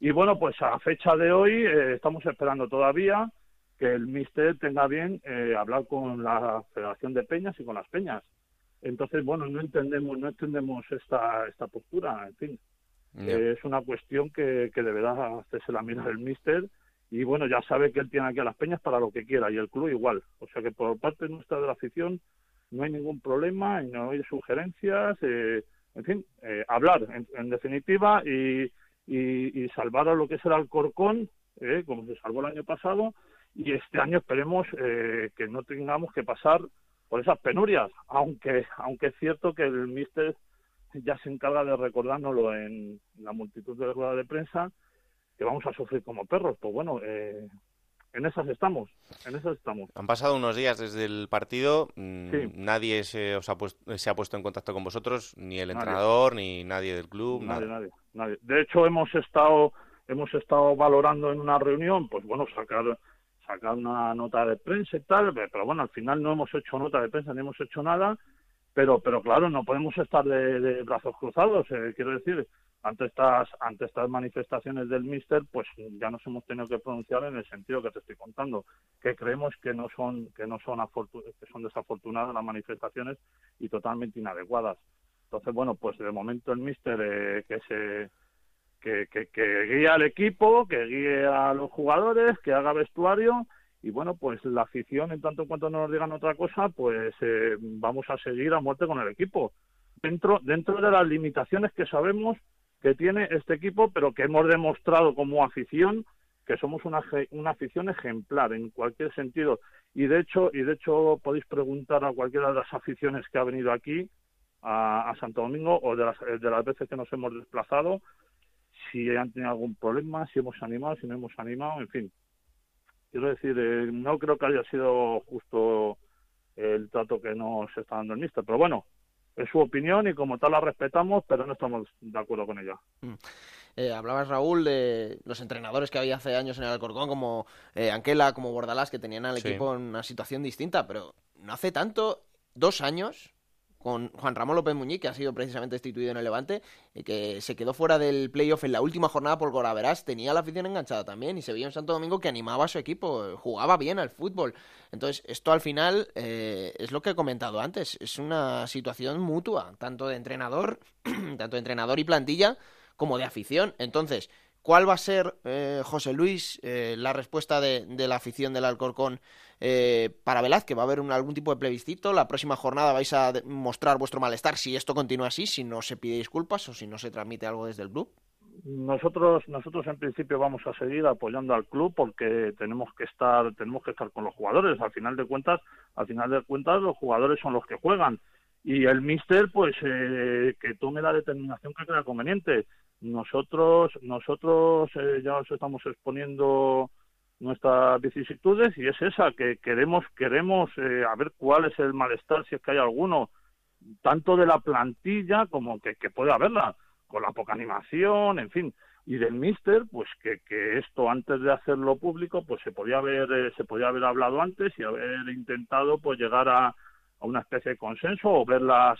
y bueno, pues a fecha de hoy eh, estamos esperando todavía que el Mister tenga bien eh, hablar con la Federación de Peñas y con las Peñas. Entonces, bueno, no entendemos, no entendemos esta, esta postura, en fin. Eh, es una cuestión que, que deberá hacerse la mira del Mister y bueno, ya sabe que él tiene aquí a las Peñas para lo que quiera y el club igual. O sea que por parte nuestra de la afición no hay ningún problema y no hay sugerencias, en fin, hablar en definitiva y y, salvar a lo que es el Alcorcón, eh, como se salvó el año pasado, y este año esperemos eh, que no tengamos que pasar por esas penurias, aunque aunque es cierto que el míster ya se encarga de recordárnoslo en la multitud de ruedas de prensa, que vamos a sufrir como perros. Pues bueno, eh, en esas estamos, en esas estamos. Han pasado unos días desde el partido, mm, nadie se, os ha puesto, se ha puesto en contacto con vosotros, ni el entrenador, ni nadie del club. Nadie, nadie, nadie. De hecho, hemos estado, hemos estado valorando en una reunión, pues bueno, sacar sacar una nota de prensa y tal, pero bueno, al final no hemos hecho nota de prensa ni hemos hecho nada, pero pero claro, no podemos estar de, brazos cruzados, eh, quiero decir, ante estas ante estas manifestaciones del Mister, pues ya nos hemos tenido que pronunciar en el sentido que te estoy contando, que creemos que no son que no son que son desafortunadas las manifestaciones y totalmente inadecuadas. Entonces, bueno, pues de momento el Mister eh, que se que, que, guíe al equipo, que guíe a los jugadores, que haga vestuario y bueno, pues la afición, en tanto en cuanto no nos digan otra cosa, pues eh, vamos a seguir a muerte con el equipo. Dentro, dentro de las limitaciones que sabemos que tiene este equipo, pero que hemos demostrado como afición que somos una, una afición ejemplar en cualquier sentido. Y de hecho, y de hecho podéis preguntar a cualquiera de las aficiones que ha venido aquí a, Santo Domingo o de las, de las veces que nos hemos desplazado, si han tenido algún problema, si hemos animado, si no hemos animado, en fin. Quiero decir, eh, no creo que haya sido justo el trato que nos está dando el mister, pero bueno, es su opinión y como tal la respetamos, pero no estamos de acuerdo con ella. Mm. Eh, hablabas, Raúl, de los entrenadores que había hace años en el Alcorcón, como eh, Anquela, como Bordalás, que tenían al equipo en una situación distinta, pero no hace tanto, dos años, con Juan Ramón López Muñiz, que ha sido precisamente destituido en el Levante, que se quedó fuera del playoff en la última jornada por Goraverás, tenía la afición enganchada también, y se veía en Santo Domingo que animaba a su equipo, jugaba bien al fútbol. Entonces, esto al final eh, es lo que he comentado antes, es una situación mutua, tanto de entrenador, tanto de entrenador y plantilla, como de afición. Entonces, ¿Cuál va a ser, eh, José Luis, eh, la respuesta de, la afición del Alcorcón eh, para Velázquez? ¿Va a haber algún tipo de plebiscito? ¿La próxima jornada vais a mostrar vuestro malestar si esto continúa así, si no se pide disculpas o si no se transmite algo desde el club? Nosotros, nosotros en principio vamos a seguir apoyando al club porque tenemos que estar, tenemos que estar con los jugadores. Al final de cuentas, al final de cuentas, los jugadores son los que juegan y el míster, pues, que tome la determinación que crea conveniente nosotros, nosotros eh, ya os estamos exponiendo nuestras vicisitudes y es esa que queremos queremos eh, a ver cuál es el malestar si es que hay alguno tanto de la plantilla como que, que puede haberla con la poca animación en fin y del míster pues que, que esto antes de hacerlo público pues se podía haber eh, se podía haber hablado antes y haber intentado pues llegar a, a una especie de consenso o ver las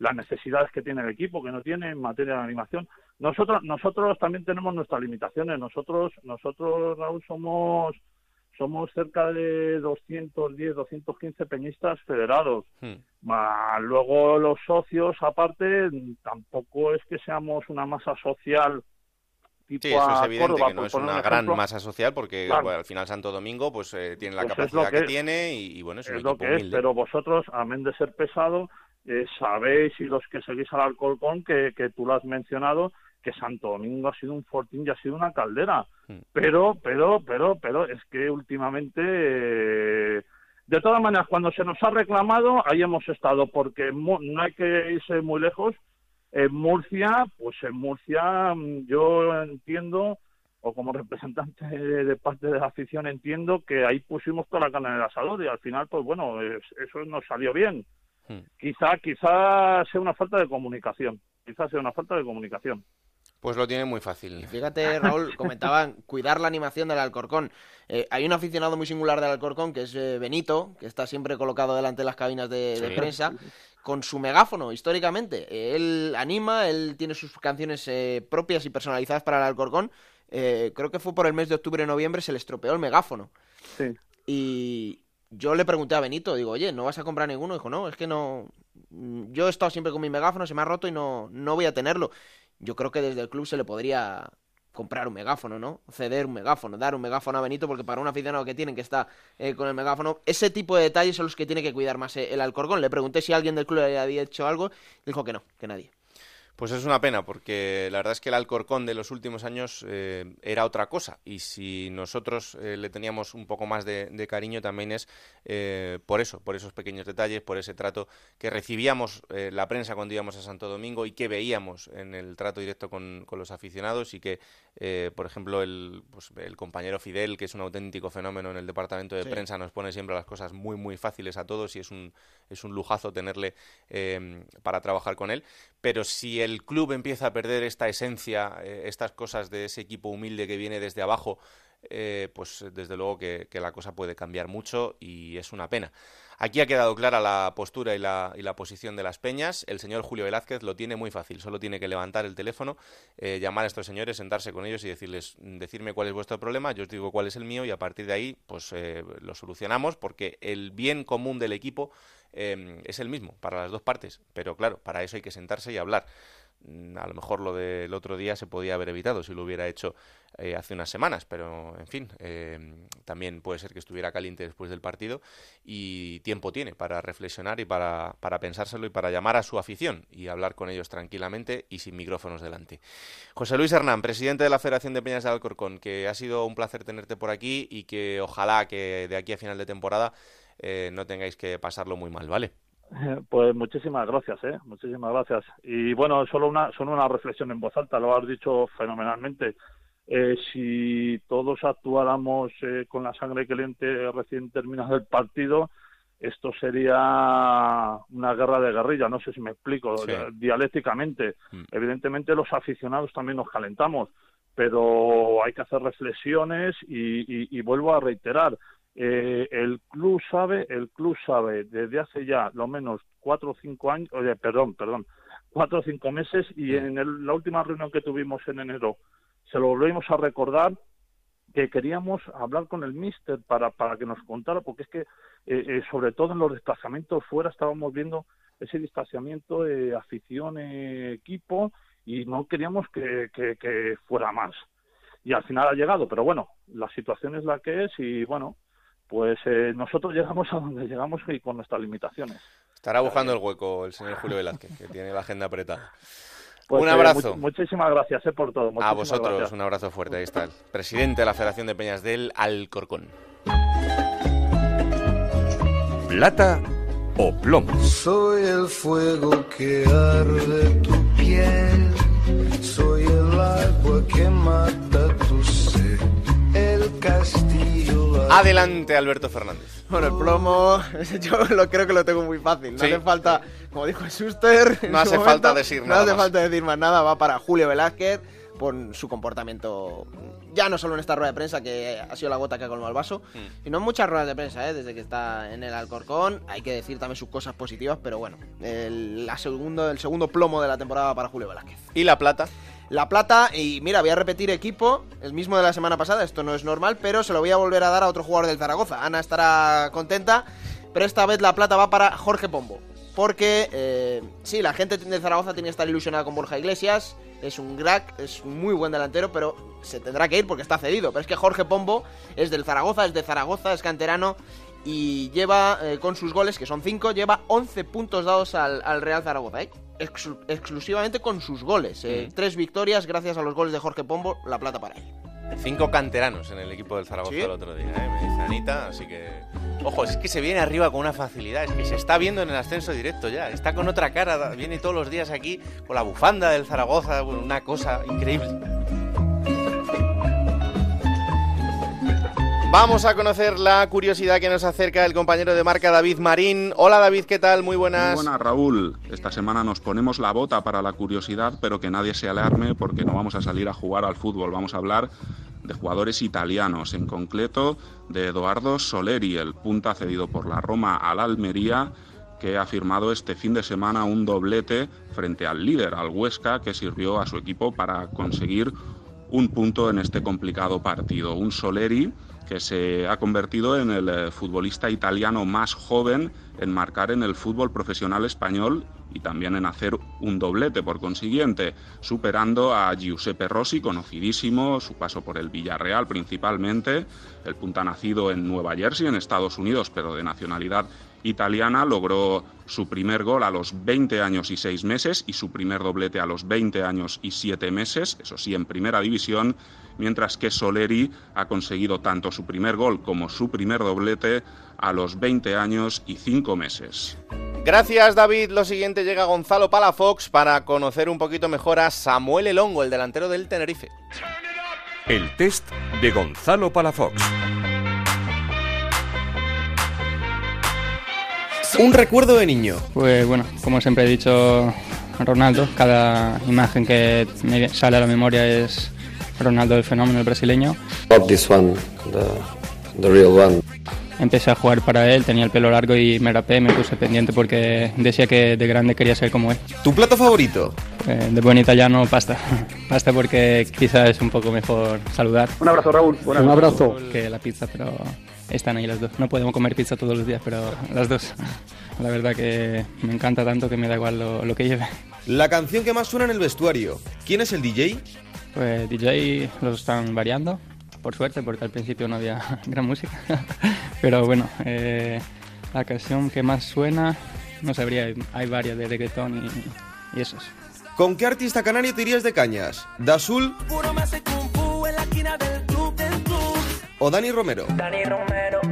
las necesidades que tiene el equipo, que no tiene en materia de animación. Nosotros, nosotros también tenemos nuestras limitaciones. Nosotros, nosotros Raúl, somos somos cerca de 210, 215 peñistas federados. Hmm. luego los socios, aparte, tampoco es que seamos una masa social sí, eso es evidente que no es una gran masa social porque al final Santo Domingo pues eh, tiene la pues capacidad que, tiene y, bueno, es, un lo que es, pero vosotros, amén de ser pesado, eh, sabéis y los que seguís al Alcolcón que, que tú lo has mencionado, que Santo Domingo ha sido un fortín y ha sido una caldera. Mm. Pero, pero, pero, pero es que últimamente, eh, de todas maneras, cuando se nos ha reclamado, ahí hemos estado, porque no hay que irse muy lejos. En Murcia, pues en Murcia mm, yo entiendo, o como representante de parte de la afición entiendo, que ahí pusimos toda la carne en el asador y al final, pues bueno, eso nos salió bien. Mm. Quizá, quizá sea una falta de comunicación, quizá sea una falta de comunicación. Pues lo tiene muy fácil. Fíjate, Raúl, comentaban cuidar la animación del Alcorcón. Eh, hay un aficionado muy singular del Alcorcón, que es eh, Benito, que está siempre colocado delante de las cabinas de, prensa, con su megáfono, históricamente. él anima, él tiene sus canciones eh, propias y personalizadas para el Alcorcón. creo que fue por el mes de octubre-noviembre, se le estropeó el megáfono. Sí. Y yo le pregunté a Benito, digo, oye, ¿no vas a comprar ninguno? Dijo, no, es que no... Yo he estado siempre con mi megáfono, se me ha roto y no, no voy a tenerlo yo creo que desde el club se le podría comprar un megáfono, ¿no? Ceder un megáfono, dar un megáfono a Benito, porque para un aficionado que tienen que está eh, con el megáfono, ese tipo de detalles son los que tiene que cuidar más eh, el Alcorcón. Le pregunté si alguien del club le había hecho algo, dijo que no, que nadie. Pues es una pena, porque la verdad es que el Alcorcón de los últimos años eh, era otra cosa. Y si nosotros eh, le teníamos un poco más de, cariño, también es eh, por eso, por esos pequeños detalles, por ese trato que recibíamos la prensa cuando íbamos a Santo Domingo y que veíamos en el trato directo con, los aficionados y que, por ejemplo, el, pues, el, compañero Fidel, que es un auténtico fenómeno en el departamento de prensa, nos pone siempre las cosas muy, muy fáciles a todos y es un, es un lujazo tenerle para trabajar con él. Pero si el club empieza a perder esta esencia, eh, estas cosas de ese equipo humilde que viene desde abajo, eh, pues desde luego que, la cosa puede cambiar mucho y es una pena. Aquí ha quedado clara la postura y la, y la, posición de las peñas. El señor Julio Velázquez lo tiene muy fácil. Solo tiene que levantar el teléfono, eh, llamar a estos señores, sentarse con ellos y decirles, decirme cuál es vuestro problema, yo os digo cuál es el mío y a partir de ahí pues lo solucionamos porque el bien común del equipo es el mismo para las dos partes. Pero claro, para eso hay que sentarse y hablar. Mm, a lo mejor lo del otro día se podía haber evitado si lo hubiera hecho eh, hace unas semanas, pero en fin, eh, también puede ser que estuviera caliente después del partido y tiempo tiene para reflexionar y para, para pensárselo y para llamar a su afición y hablar con ellos tranquilamente y sin micrófonos delante. José Luis Hernán, presidente de la Federación de Peñas de Alcorcón, que ha sido un placer tenerte por aquí y que ojalá que de aquí a final de temporada eh, no tengáis que pasarlo muy mal, ¿vale? Pues muchísimas gracias, ¿eh? Muchísimas gracias. Y bueno, solo una, solo una reflexión en voz alta, lo has dicho fenomenalmente. Eh, si todos actuáramos eh, con la sangre caliente recién terminado el partido, esto sería una guerra de guerrilla, no sé si me explico, dialécticamente. Mm. Evidentemente los aficionados también nos calentamos, pero hay que hacer reflexiones y vuelvo a reiterar, eh, el club sabe, el club sabe desde hace ya lo menos cuatro o cinco años, oye, perdón, perdón, cuatro o cinco meses y en la última reunión que tuvimos en enero se lo volvimos a recordar que queríamos hablar con el míster para, para que nos contara, porque es que eh, eh, sobre todo en los desplazamientos fuera estábamos viendo ese distanciamiento de afición, equipo y no queríamos que, que fuera más. Y al final ha llegado, pero bueno, la situación es la que es y bueno, pues eh, nosotros llegamos a donde llegamos y con nuestras limitaciones. Estará buscando el hueco el señor Julio Velázquez, que tiene la agenda apretada. Pues, un eh, abrazo. muchísimas gracias eh, por todo. a vosotros, un abrazo fuerte. Ahí está el presidente de la Federación de Peñas del Alcorcón. Plata o plomo. Soy el fuego que arde tu piel. Soy el agua que mata tu sed. El castillo Adelante, Alberto Fernández. Bueno, el plomo, yo lo creo que lo tengo muy fácil. No hace falta, como dijo Schuster. No hace falta decir nada. No hace falta decir más nada. Va para Julio Velázquez, por su comportamiento, ya no solo en esta rueda de prensa, que ha sido la gota que ha colmado el vaso, Mm. sino en muchas ruedas de prensa, ¿eh? desde que está en el Alcorcón. Hay que decir también sus cosas positivas, pero bueno, el, la segundo, el segundo plomo de la temporada para Julio Velázquez. ¿Y la plata? La plata, y mira, voy a repetir equipo, el mismo de la semana pasada, esto no es normal, pero se lo voy a volver a dar a otro jugador del Zaragoza. Ana estará contenta, pero esta vez la plata va para Jorge Pombo. Porque, eh, sí, la gente de Zaragoza tiene que estar ilusionada con Borja Iglesias, es un crack, es un muy buen delantero, pero se tendrá que ir porque está cedido. Pero es que Jorge Pombo es del Zaragoza, es de Zaragoza, es canterano y lleva eh, con sus goles, que son 5, lleva 11 puntos dados al, al Real Zaragoza, ¿eh? Exclu- exclusivamente con sus goles. eh. Mm. Tres victorias gracias a los goles de Jorge Pombo, la plata para él. Cinco canteranos en el equipo del Zaragoza ¿Sí? el otro día, ¿eh? me dice Anita, así que... Ojo, es que se viene arriba con una facilidad, es que se está viendo en el ascenso directo ya, está con otra cara, viene todos los días aquí con la bufanda del Zaragoza, bueno, una cosa increíble. Vamos a conocer la curiosidad que nos acerca el compañero de marca David Marín. Hola David, ¿qué tal? Muy buenas. Muy buenas, Raúl. Esta semana nos ponemos la bota para la curiosidad, pero que nadie se alarme porque no vamos a salir a jugar al fútbol. Vamos a hablar de jugadores italianos, en concreto de Edoardo Soleri, el punta cedido por la Roma al Almería, que ha firmado este fin de semana un doblete frente al líder, al Huesca, que sirvió a su equipo para conseguir un punto en este complicado partido. Un Soleri que se ha convertido en el eh, futbolista italiano más joven en marcar en el fútbol profesional español y también en hacer un doblete por consiguiente, superando a Giuseppe Rossi, conocidísimo, su paso por el Villarreal principalmente, el punta nacido en Nueva Jersey, en Estados Unidos, pero de nacionalidad italiana, logró su primer gol a los 20 años y 6 meses y su primer doblete a los 20 años y 7 meses, eso sí, en primera división, mientras que Soleri ha conseguido tanto su primer gol como su primer doblete a los 20 años y 5 meses. Gracias David. Lo siguiente llega Gonzalo Palafox para conocer un poquito mejor a Samuel Elongo, el delantero del Tenerife. El test de Gonzalo Palafox. Un recuerdo de niño. Pues bueno, como siempre he dicho, Ronaldo, cada imagen que me sale a la memoria es Ronaldo el fenómeno el brasileño. Not this one, the, the real one. Empecé a jugar para él, tenía el pelo largo y me rapé, me puse pendiente porque decía que de grande quería ser como él. ¿Tu plato favorito? Eh, de buen italiano, pasta. Pasta porque quizás es un poco mejor saludar. Un abrazo, Raúl. Buenas Un noches. abrazo. Que la pizza, pero están ahí las dos. No podemos comer pizza todos los días, pero las dos. La verdad que me encanta tanto que me da igual lo, lo que lleve. La canción que más suena en el vestuario. ¿Quién es el DJ? Pues DJ los están variando, por suerte, porque al principio no había gran música. Pero bueno, eh, la canción que más suena, no sabría, hay, varias de reggaetón y, y esos. ¿Con qué artista canario te irías de cañas? ¿Dasul o Dani Romero? Dani Romero.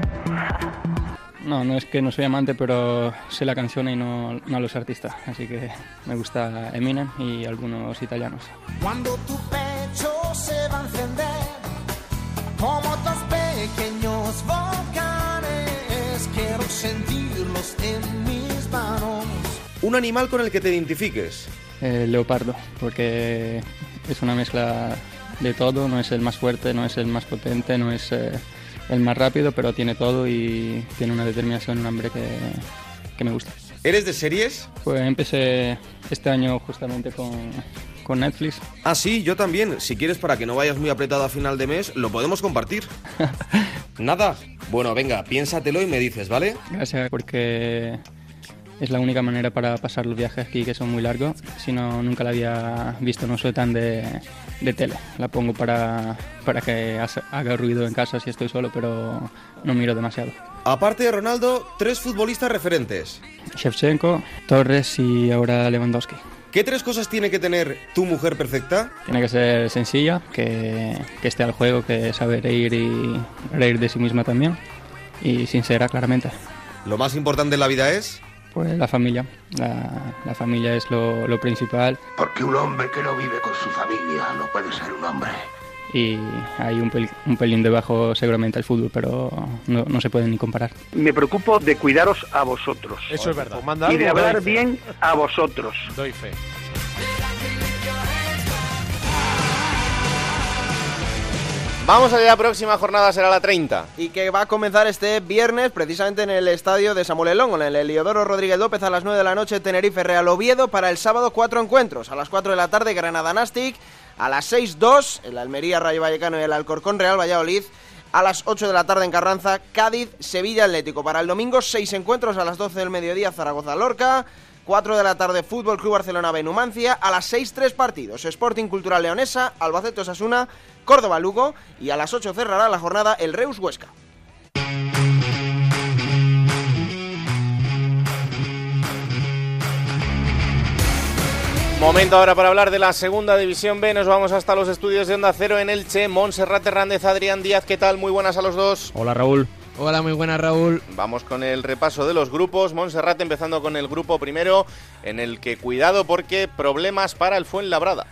No, no es que no soy amante, pero sé la canción y no, no los artistas. Así que me gusta Eminem y algunos italianos. Cuando tu pecho se va a encender, como dos pequeños volcanes, quiero sentirlos en mis manos. Un animal con el que te identifiques. El Eh, leopardo, porque es una mezcla de todo, no es el más fuerte, no es el más potente, no es eh, el más rápido, pero tiene todo y tiene una determinación, un hambre que, que me gusta. ¿Eres de series? Pues empecé este año justamente con, con Netflix. Ah, sí, yo también. Si quieres para que no vayas muy apretado a final de mes, lo podemos compartir. ¿Nada? Bueno, venga, piénsatelo y me dices, ¿vale? Gracias, porque es la única manera para pasar los viajes aquí que son muy largos. Si no, nunca la había visto, no soy tan de, de tele. La pongo para, para que haga ruido en casa si estoy solo, pero no miro demasiado. Aparte de Ronaldo, tres futbolistas referentes. Shevchenko, Torres y ahora Lewandowski. ¿Qué tres cosas tiene que tener tu mujer perfecta? Tiene que ser sencilla, que, que esté al juego, que sabe reír y reír de sí misma también. Y sincera, claramente. Lo más importante en la vida es... Pues la familia. La, la familia es lo, lo principal. Porque un hombre que no vive con su familia no puede ser un hombre. Y hay un, pel- un pelín debajo seguramente al fútbol, pero no, no se puede ni comparar. Me preocupo de cuidaros a vosotros. Eso es verdad. Y de hablar bien a vosotros. Doy fe. Vamos allá, la próxima jornada será la 30. Y que va a comenzar este viernes precisamente en el estadio de Samuel Elón, en el Eliodoro Rodríguez López a las 9 de la noche, Tenerife Real Oviedo, para el sábado cuatro encuentros. A las 4 de la tarde Granada Nastic, a las 6 2 el Almería Rayo Vallecano y el Alcorcón Real Valladolid. A las 8 de la tarde en Carranza, Cádiz, Sevilla Atlético. Para el domingo, seis encuentros a las 12 del mediodía, Zaragoza Lorca. 4 de la tarde, Fútbol Club Barcelona Benumancia. A las 6, tres partidos. Sporting Cultural Leonesa, Albacete Osasuna, Córdoba Lugo. Y a las 8 cerrará la jornada el Reus Huesca. Momento ahora para hablar de la segunda división B. Nos vamos hasta los estudios de Onda Cero en Elche. Montserrat Hernández, Adrián Díaz, ¿qué tal? Muy buenas a los dos. Hola Raúl. Hola, muy buenas Raúl. Vamos con el repaso de los grupos. Montserrat empezando con el grupo primero, en el que cuidado porque problemas para el Fuenlabrada.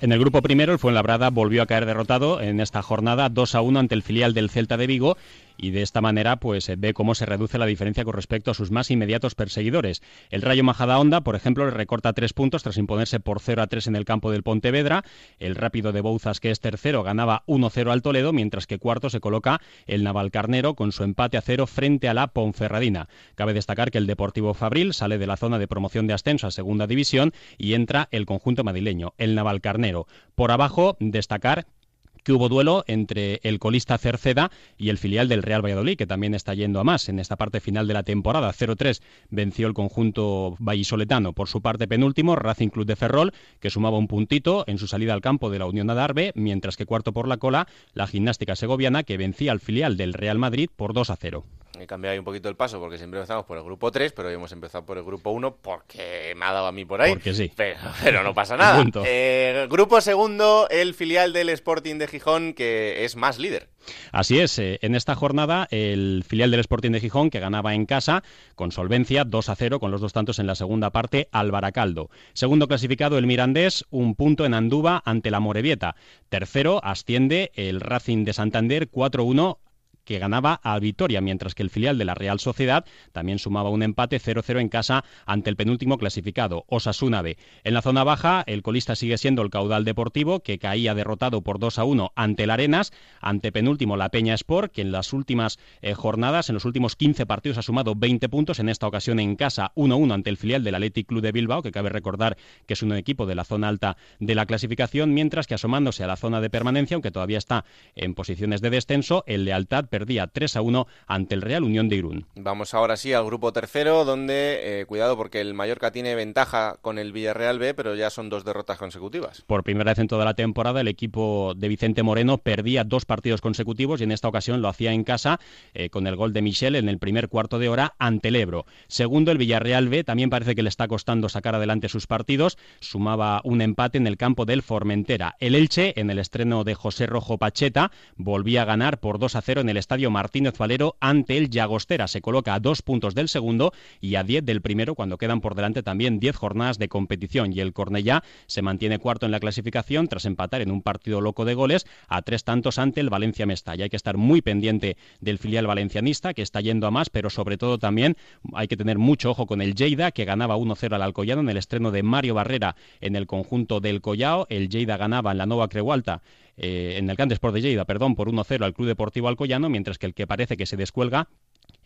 En el grupo primero, el Fuenlabrada volvió a caer derrotado en esta jornada 2 a 1 ante el filial del Celta de Vigo y de esta manera pues ve cómo se reduce la diferencia con respecto a sus más inmediatos perseguidores. El Rayo Majadahonda, por ejemplo, le recorta tres puntos tras imponerse por 0 a 3 en el campo del Pontevedra. El Rápido de Bouzas, que es tercero, ganaba 1-0 al Toledo, mientras que cuarto se coloca el Navalcarnero con su empate a cero frente a la Ponferradina. Cabe destacar que el Deportivo Fabril sale de la zona de promoción de ascenso a Segunda División y entra el conjunto madrileño, el Navalcarnero. Por abajo, destacar que hubo duelo entre el colista Cerceda y el filial del Real Valladolid, que también está yendo a más en esta parte final de la temporada. 0-3 venció el conjunto vallisoletano. Por su parte penúltimo, Racing Club de Ferrol, que sumaba un puntito en su salida al campo de la Unión Adarve, mientras que cuarto por la cola, la gimnástica segoviana, que vencía al filial del Real Madrid por 2-0 he cambiado ahí un poquito el paso porque siempre empezamos por el grupo 3, pero hoy hemos empezado por el grupo 1 porque me ha dado a mí por ahí. Porque sí. Pero, no pasa nada. Eh, grupo segundo, el filial del Sporting de Gijón, que es más líder. Así es, eh, en esta jornada el filial del Sporting de Gijón que ganaba en casa con solvencia 2 a 0 con los dos tantos en la segunda parte al Baracaldo. Segundo clasificado el Mirandés, un punto en Andúba ante la Morevieta. Tercero asciende el Racing de Santander 4-1 que ganaba a Vitoria, mientras que el filial de la Real Sociedad también sumaba un empate 0-0 en casa ante el penúltimo clasificado, Osasuna B. En la zona baja, el colista sigue siendo el Caudal Deportivo, que caía derrotado por 2-1 ante el Arenas, ante penúltimo la Peña Sport, que en las últimas eh, jornadas, en los últimos 15 partidos, ha sumado 20 puntos, en esta ocasión en casa 1-1 ante el filial del Athletic Club de Bilbao, que cabe recordar que es un equipo de la zona alta de la clasificación, mientras que asomándose a la zona de permanencia, aunque todavía está en posiciones de descenso, el Lealtad perdía 3 a 1 ante el Real Unión de Irún. Vamos ahora sí al grupo tercero, donde, eh, cuidado porque el Mallorca tiene ventaja con el Villarreal B, pero ya son dos derrotas consecutivas. Por primera vez en toda la temporada, el equipo de Vicente Moreno perdía dos partidos consecutivos y en esta ocasión lo hacía en casa eh, con el gol de Michel en el primer cuarto de hora ante el Ebro. Segundo, el Villarreal B también parece que le está costando sacar adelante sus partidos. Sumaba un empate en el campo del Formentera. El Elche, en el estreno de José Rojo Pacheta, volvía a ganar por 2 a 0 en el Estadio Mar Martínez Valero ante el Llagostera. Se coloca a dos puntos del segundo y a diez del primero cuando quedan por delante también diez jornadas de competición. Y el Cornellá se mantiene cuarto en la clasificación tras empatar en un partido loco de goles a tres tantos ante el Valencia Mestalla. Hay que estar muy pendiente del filial valencianista que está yendo a más, pero sobre todo también hay que tener mucho ojo con el Lleida que ganaba 1-0 al Alcoyano en el estreno de Mario Barrera en el conjunto del Collao. El Lleida ganaba en la Nova Creualta eh, en el Can Sport de Lleida, perdón, por 1-0 al Club Deportivo Alcoyano, mientras que el que parece que se descuelga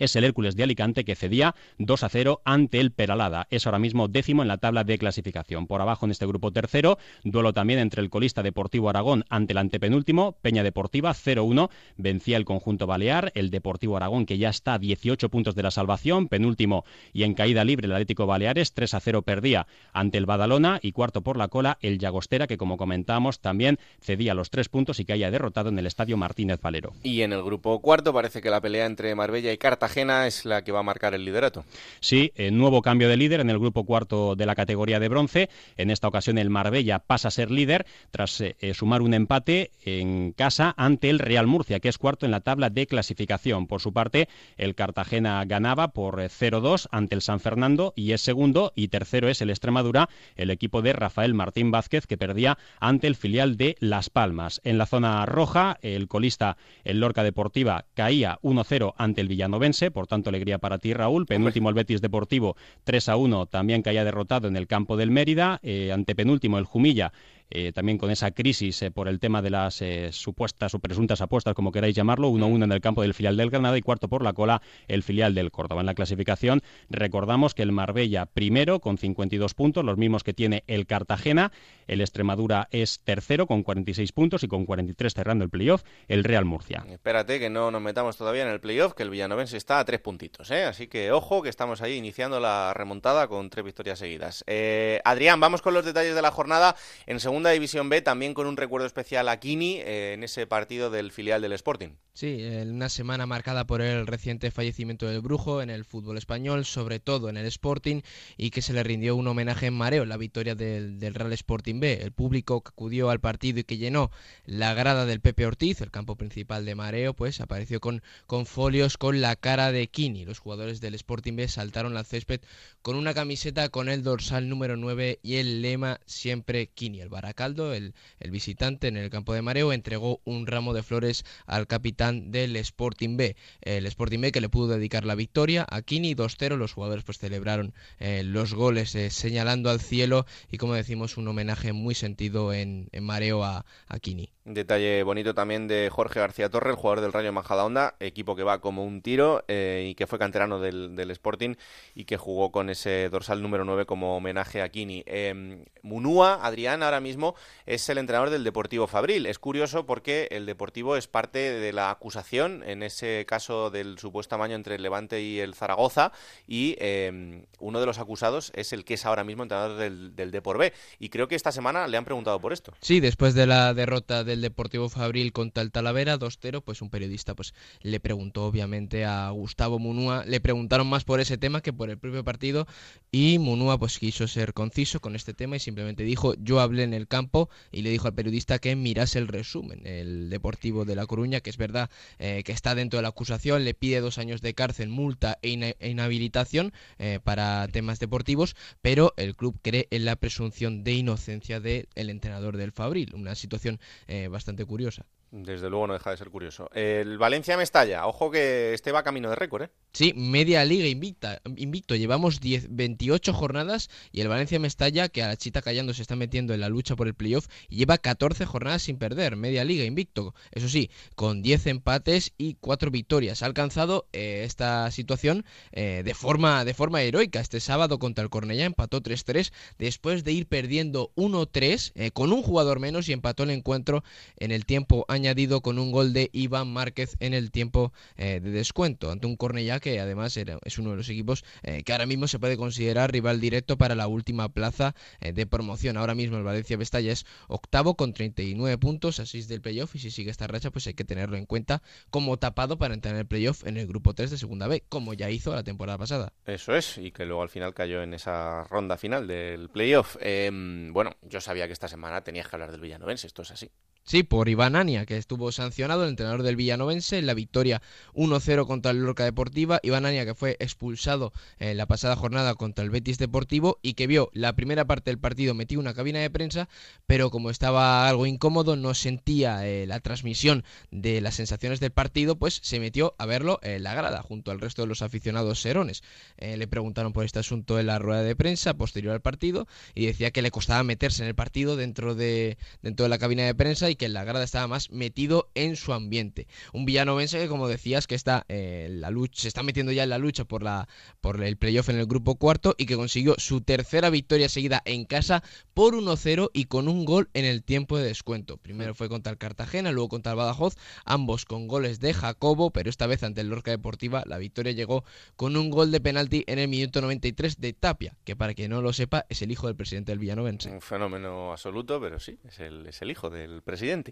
es el Hércules de Alicante que cedía 2 a 0 ante el Peralada. Es ahora mismo décimo en la tabla de clasificación. Por abajo en este grupo tercero, duelo también entre el colista Deportivo Aragón ante el antepenúltimo, Peña Deportiva 0-1, vencía el conjunto balear, el Deportivo Aragón que ya está a 18 puntos de la salvación, penúltimo y en caída libre el Atlético Baleares 3 a 0 perdía ante el Badalona y cuarto por la cola el Llagostera que como comentamos también cedía los tres puntos y que haya derrotado en el Estadio Martínez Valero. Y en el grupo cuarto parece que la pelea entre Marbella y Cartagena Cartagena es la que va a marcar el liderato. Sí, eh, nuevo cambio de líder en el grupo cuarto de la categoría de bronce. En esta ocasión el Marbella pasa a ser líder tras eh, eh, sumar un empate en casa ante el Real Murcia, que es cuarto en la tabla de clasificación. Por su parte, el Cartagena ganaba por 0-2 ante el San Fernando y es segundo y tercero es el Extremadura, el equipo de Rafael Martín Vázquez que perdía ante el filial de Las Palmas. En la zona roja, el colista, el Lorca Deportiva, caía 1-0 ante el Villanovense por tanto alegría para ti Raúl. Penúltimo el Betis Deportivo 3 a 1, también que haya derrotado en el campo del Mérida. Eh, ante penúltimo el Jumilla eh, también con esa crisis por el tema de las supuestas o presuntas apuestas, como queráis llamarlo, 1-1 en el campo del filial del Granada y cuarto por la cola el filial del Córdoba. En la clasificación recordamos que el Marbella primero con 52 puntos, los mismos que tiene el Cartagena, el Extremadura es tercero con 46 puntos y con 43 cerrando el playoff el Real Murcia. Espérate que no nos metamos todavía en el playoff, que el Villanovense está a tres puntitos, ¿eh? así que ojo que estamos ahí iniciando la remontada con tres victorias seguidas. Eh, Adrián, vamos con los detalles de la jornada en Segunda División B, también con un recuerdo especial a Kini eh, en ese partido del filial del Sporting. Sí, una semana marcada por el reciente fallecimiento del Brujo en el fútbol español, sobre todo en el Sporting, y que se le rindió un homenaje en mareo, la victoria del, del Real Sporting B. El público que acudió al partido y que llenó la grada del Pepe Ortiz, el campo principal de mareo, pues apareció con, con folios con la cara de Kini. Los jugadores del Sporting B saltaron al césped con una camiseta con el dorsal número 9 y el lema siempre Kini. El Baracaldo, el, visitante en el campo de mareo, entregó un ramo de flores al capitán del Sporting B. El Sporting B que le pudo dedicar la victoria a Kini 2-0. Los jugadores pues celebraron eh, los goles eh, señalando al cielo y como decimos un homenaje muy sentido en, mareo a, a Kini. Detalle bonito también de Jorge García Torre, el jugador del Rayo Majadahonda, equipo que va como un tiro eh, y que fue canterano del, Sporting y que jugó con ese dorsal número 9 como homenaje a Kini. Eh, Munúa, Adrián, ahora mismo es el entrenador del Deportivo Fabril. Es curioso porque el Deportivo es parte de la acusación, en ese caso del supuesto amaño entre el Levante y el Zaragoza, y eh, uno de los acusados es el que es ahora mismo entrenador del, del Depor B. Y creo que esta semana le han preguntado por esto. Sí, después de la derrota del Deportivo Fabril contra el Talavera 2-0, pues un periodista pues le preguntó obviamente a Gustavo Munúa, le preguntaron más por ese tema que por el propio partido y Munúa pues quiso ser conciso con este tema y simplemente dijo, yo hablé en el campo y le dijo al periodista que mirase el resumen, el Deportivo de La Coruña, que es verdad eh, que está dentro de la acusación, le pide dos años de cárcel, multa e, e inhabilitación eh, para temas deportivos, pero el club cree en la presunción de inocencia del entrenador del Fabril, una situación eh, bastante curiosa. Desde luego no deja de ser curioso. El Valencia me estalla. Ojo que este va camino de récord, ¿eh? Sí, media liga invicta, invicto. Llevamos 10, 28 jornadas y el Valencia Mestalla, que a la chita callando se está metiendo en la lucha por el playoff, lleva 14 jornadas sin perder. Media liga invicto. Eso sí, con 10 empates y 4 victorias. Ha alcanzado eh, esta situación eh, de, forma, de forma heroica. Este sábado contra el Cornellá empató 3-3 después de ir perdiendo 1-3 eh, con un jugador menos y empató el encuentro en el tiempo añadido con un gol de Iván Márquez en el tiempo eh, de descuento, ante un Cornellá que además era, es uno de los equipos eh, que ahora mismo se puede considerar rival directo para la última plaza eh, de promoción. Ahora mismo el Valencia Vestalla es octavo con 39 puntos a 6 del playoff y si sigue esta racha pues hay que tenerlo en cuenta como tapado para entrar en el playoff en el grupo 3 de segunda B, como ya hizo la temporada pasada. Eso es, y que luego al final cayó en esa ronda final del playoff. Em, bueno, yo sabía que esta semana tenías que hablar del Villanovense, esto es así. Sí, por Iván Ania, que estuvo sancionado, el entrenador del Villanovense, en la victoria 1-0 contra el Lorca Deportiva. Iván Ania, que fue expulsado en la pasada jornada contra el Betis Deportivo y que vio la primera parte del partido metió una cabina de prensa, pero como estaba algo incómodo, no sentía eh, la transmisión de las sensaciones del partido, pues se metió a verlo en la grada, junto al resto de los aficionados serones. Eh, le preguntaron por este asunto en la rueda de prensa posterior al partido y decía que le costaba meterse en el partido dentro de, dentro de la cabina de prensa y que en la grada estaba más metido en su ambiente. Un villanovense que, como decías, que está eh, la lucha, se está metiendo ya en la lucha por, la, por el playoff en el grupo cuarto y que consiguió su tercera victoria seguida en casa por 1-0 y con un gol en el tiempo de descuento. Primero fue contra el Cartagena, luego contra el Badajoz, ambos con goles de Jacobo, pero esta vez ante el Lorca Deportiva la victoria llegó con un gol de penalti en el minuto 93 de Tapia, que para quien no lo sepa es el hijo del presidente del Villanovense. Un fenómeno absoluto, pero sí, es el, es el hijo del presidente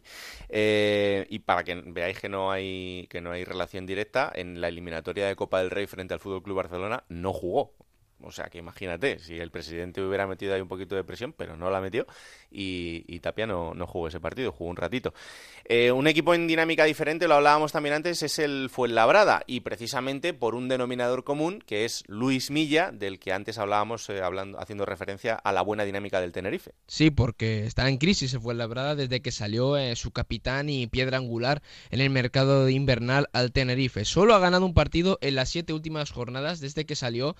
eh, y para que veáis que no hay que no hay relación directa, en la eliminatoria de Copa del Rey frente al Fútbol Club Barcelona no jugó. O sea que imagínate, si el presidente hubiera metido ahí un poquito de presión, pero no la metió, y, Tapia no, jugó ese partido, jugó un ratito. Eh, un equipo en dinámica diferente, lo hablábamos también antes, es el Fuenlabrada, y precisamente por un denominador común, que es Luis Milla, del que antes hablábamos eh, hablando, haciendo referencia a la buena dinámica del Tenerife. Sí, porque está en crisis el Fuenlabrada desde que salió eh, su capitán y piedra angular en el mercado invernal al Tenerife. Solo ha ganado un partido en las siete últimas jornadas desde que salió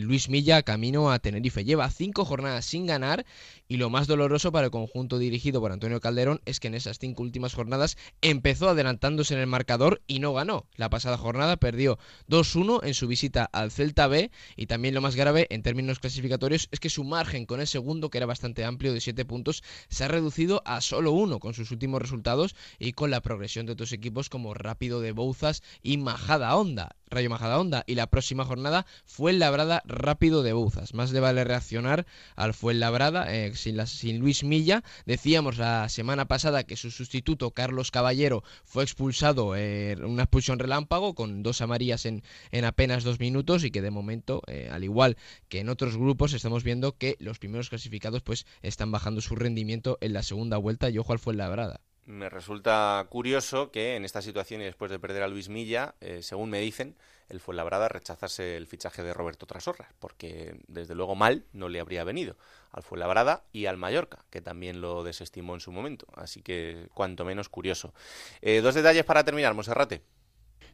Luis Milla camino a Tenerife. Lleva cinco jornadas sin ganar y lo más doloroso para el conjunto dirigido por Antonio Calderón es que en esas cinco últimas jornadas empezó adelantándose en el marcador y no ganó. La pasada jornada perdió 2-1 en su visita al Celta B y también lo más grave en términos clasificatorios es que su margen con el segundo, que era bastante amplio de 7 puntos, se ha reducido a solo uno con sus últimos resultados y con la progresión de otros equipos como Rápido de Bouzas y Majada Honda. Rayo Majadahonda y la próxima jornada fue Labrada Rápido de Bouzas. Más le vale reaccionar al Fuenlabrada eh, sin, sin Luis Milla. Decíamos la semana pasada que su sustituto Carlos Caballero fue expulsado eh, una expulsión relámpago con dos amarillas en, en apenas dos minutos y que de momento, eh, al igual que en otros grupos, estamos viendo que los primeros clasificados pues están bajando su rendimiento en la segunda vuelta y ojo al Fuenlabrada me resulta curioso que en esta situación y después de perder a Luis Milla, eh, según me dicen, el Fuenlabrada rechazase el fichaje de Roberto Trasorra, porque desde luego mal no le habría venido al Fuenlabrada y al Mallorca, que también lo desestimó en su momento. Así que cuanto menos curioso. Eh, dos detalles para terminar, Monserrate.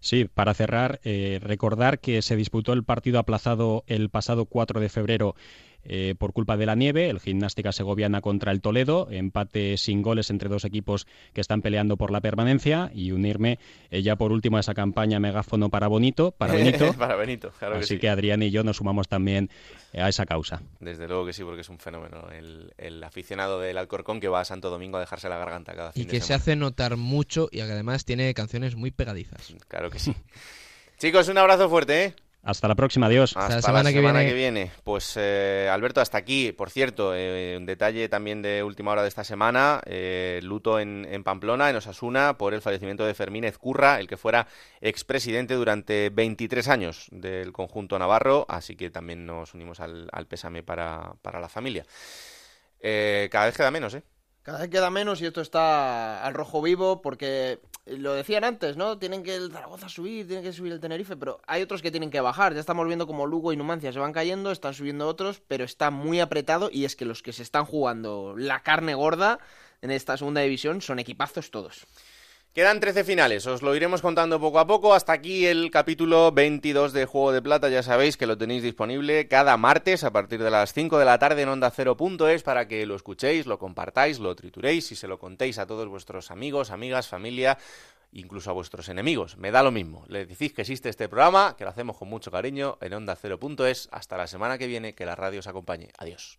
Sí, para cerrar, eh, recordar que se disputó el partido aplazado el pasado 4 de febrero eh, por culpa de la nieve, el Gimnástica Segoviana contra el Toledo, empate sin goles entre dos equipos que están peleando por la permanencia y unirme eh, ya por último a esa campaña megáfono para Bonito, para Benito. para Benito, claro Así que, que Adrián y yo nos sumamos también eh, a esa causa. Desde luego que sí, porque es un fenómeno el, aficionado del Alcorcón que va a Santo Domingo a dejarse la garganta cada fin Y que se hace notar mucho y que además tiene canciones muy pegadizas. Claro que sí. Chicos, un abrazo fuerte, ¿eh? Hasta la próxima, adiós. Hasta, la semana, que, viene. Pues eh, Alberto, hasta aquí. Por cierto, eh, un detalle también de última hora de esta semana, eh, luto en, Pamplona, en Osasuna, por el fallecimiento de Fermín Ezcurra, el que fuera expresidente durante 23 años del conjunto navarro, así que también nos unimos al, al pésame para, para la familia. cada vez queda menos, ¿eh? Cada vez queda menos y esto está al rojo vivo porque lo decían antes, ¿no? Tienen que el Zaragoza subir, tienen que subir el Tenerife, pero hay otros que tienen que bajar. Ya estamos viendo como Lugo y Numancia se van cayendo, están subiendo otros, pero está muy apretado y es que los que se están jugando la carne gorda en esta segunda división son equipazos todos. Quedan 13 finales, os lo iremos contando poco a poco. Hasta aquí el capítulo 22 de Juego de Plata. Ya sabéis que lo tenéis disponible cada martes a partir de las 5 de la tarde en Onda es para que lo escuchéis, lo compartáis, lo trituréis y se lo contéis a todos vuestros amigos, amigas, familia, incluso a vuestros enemigos. Me da lo mismo. Le decís que existe este programa, que lo hacemos con mucho cariño en Onda es Hasta la semana que viene, que la radio os acompañe. Adiós.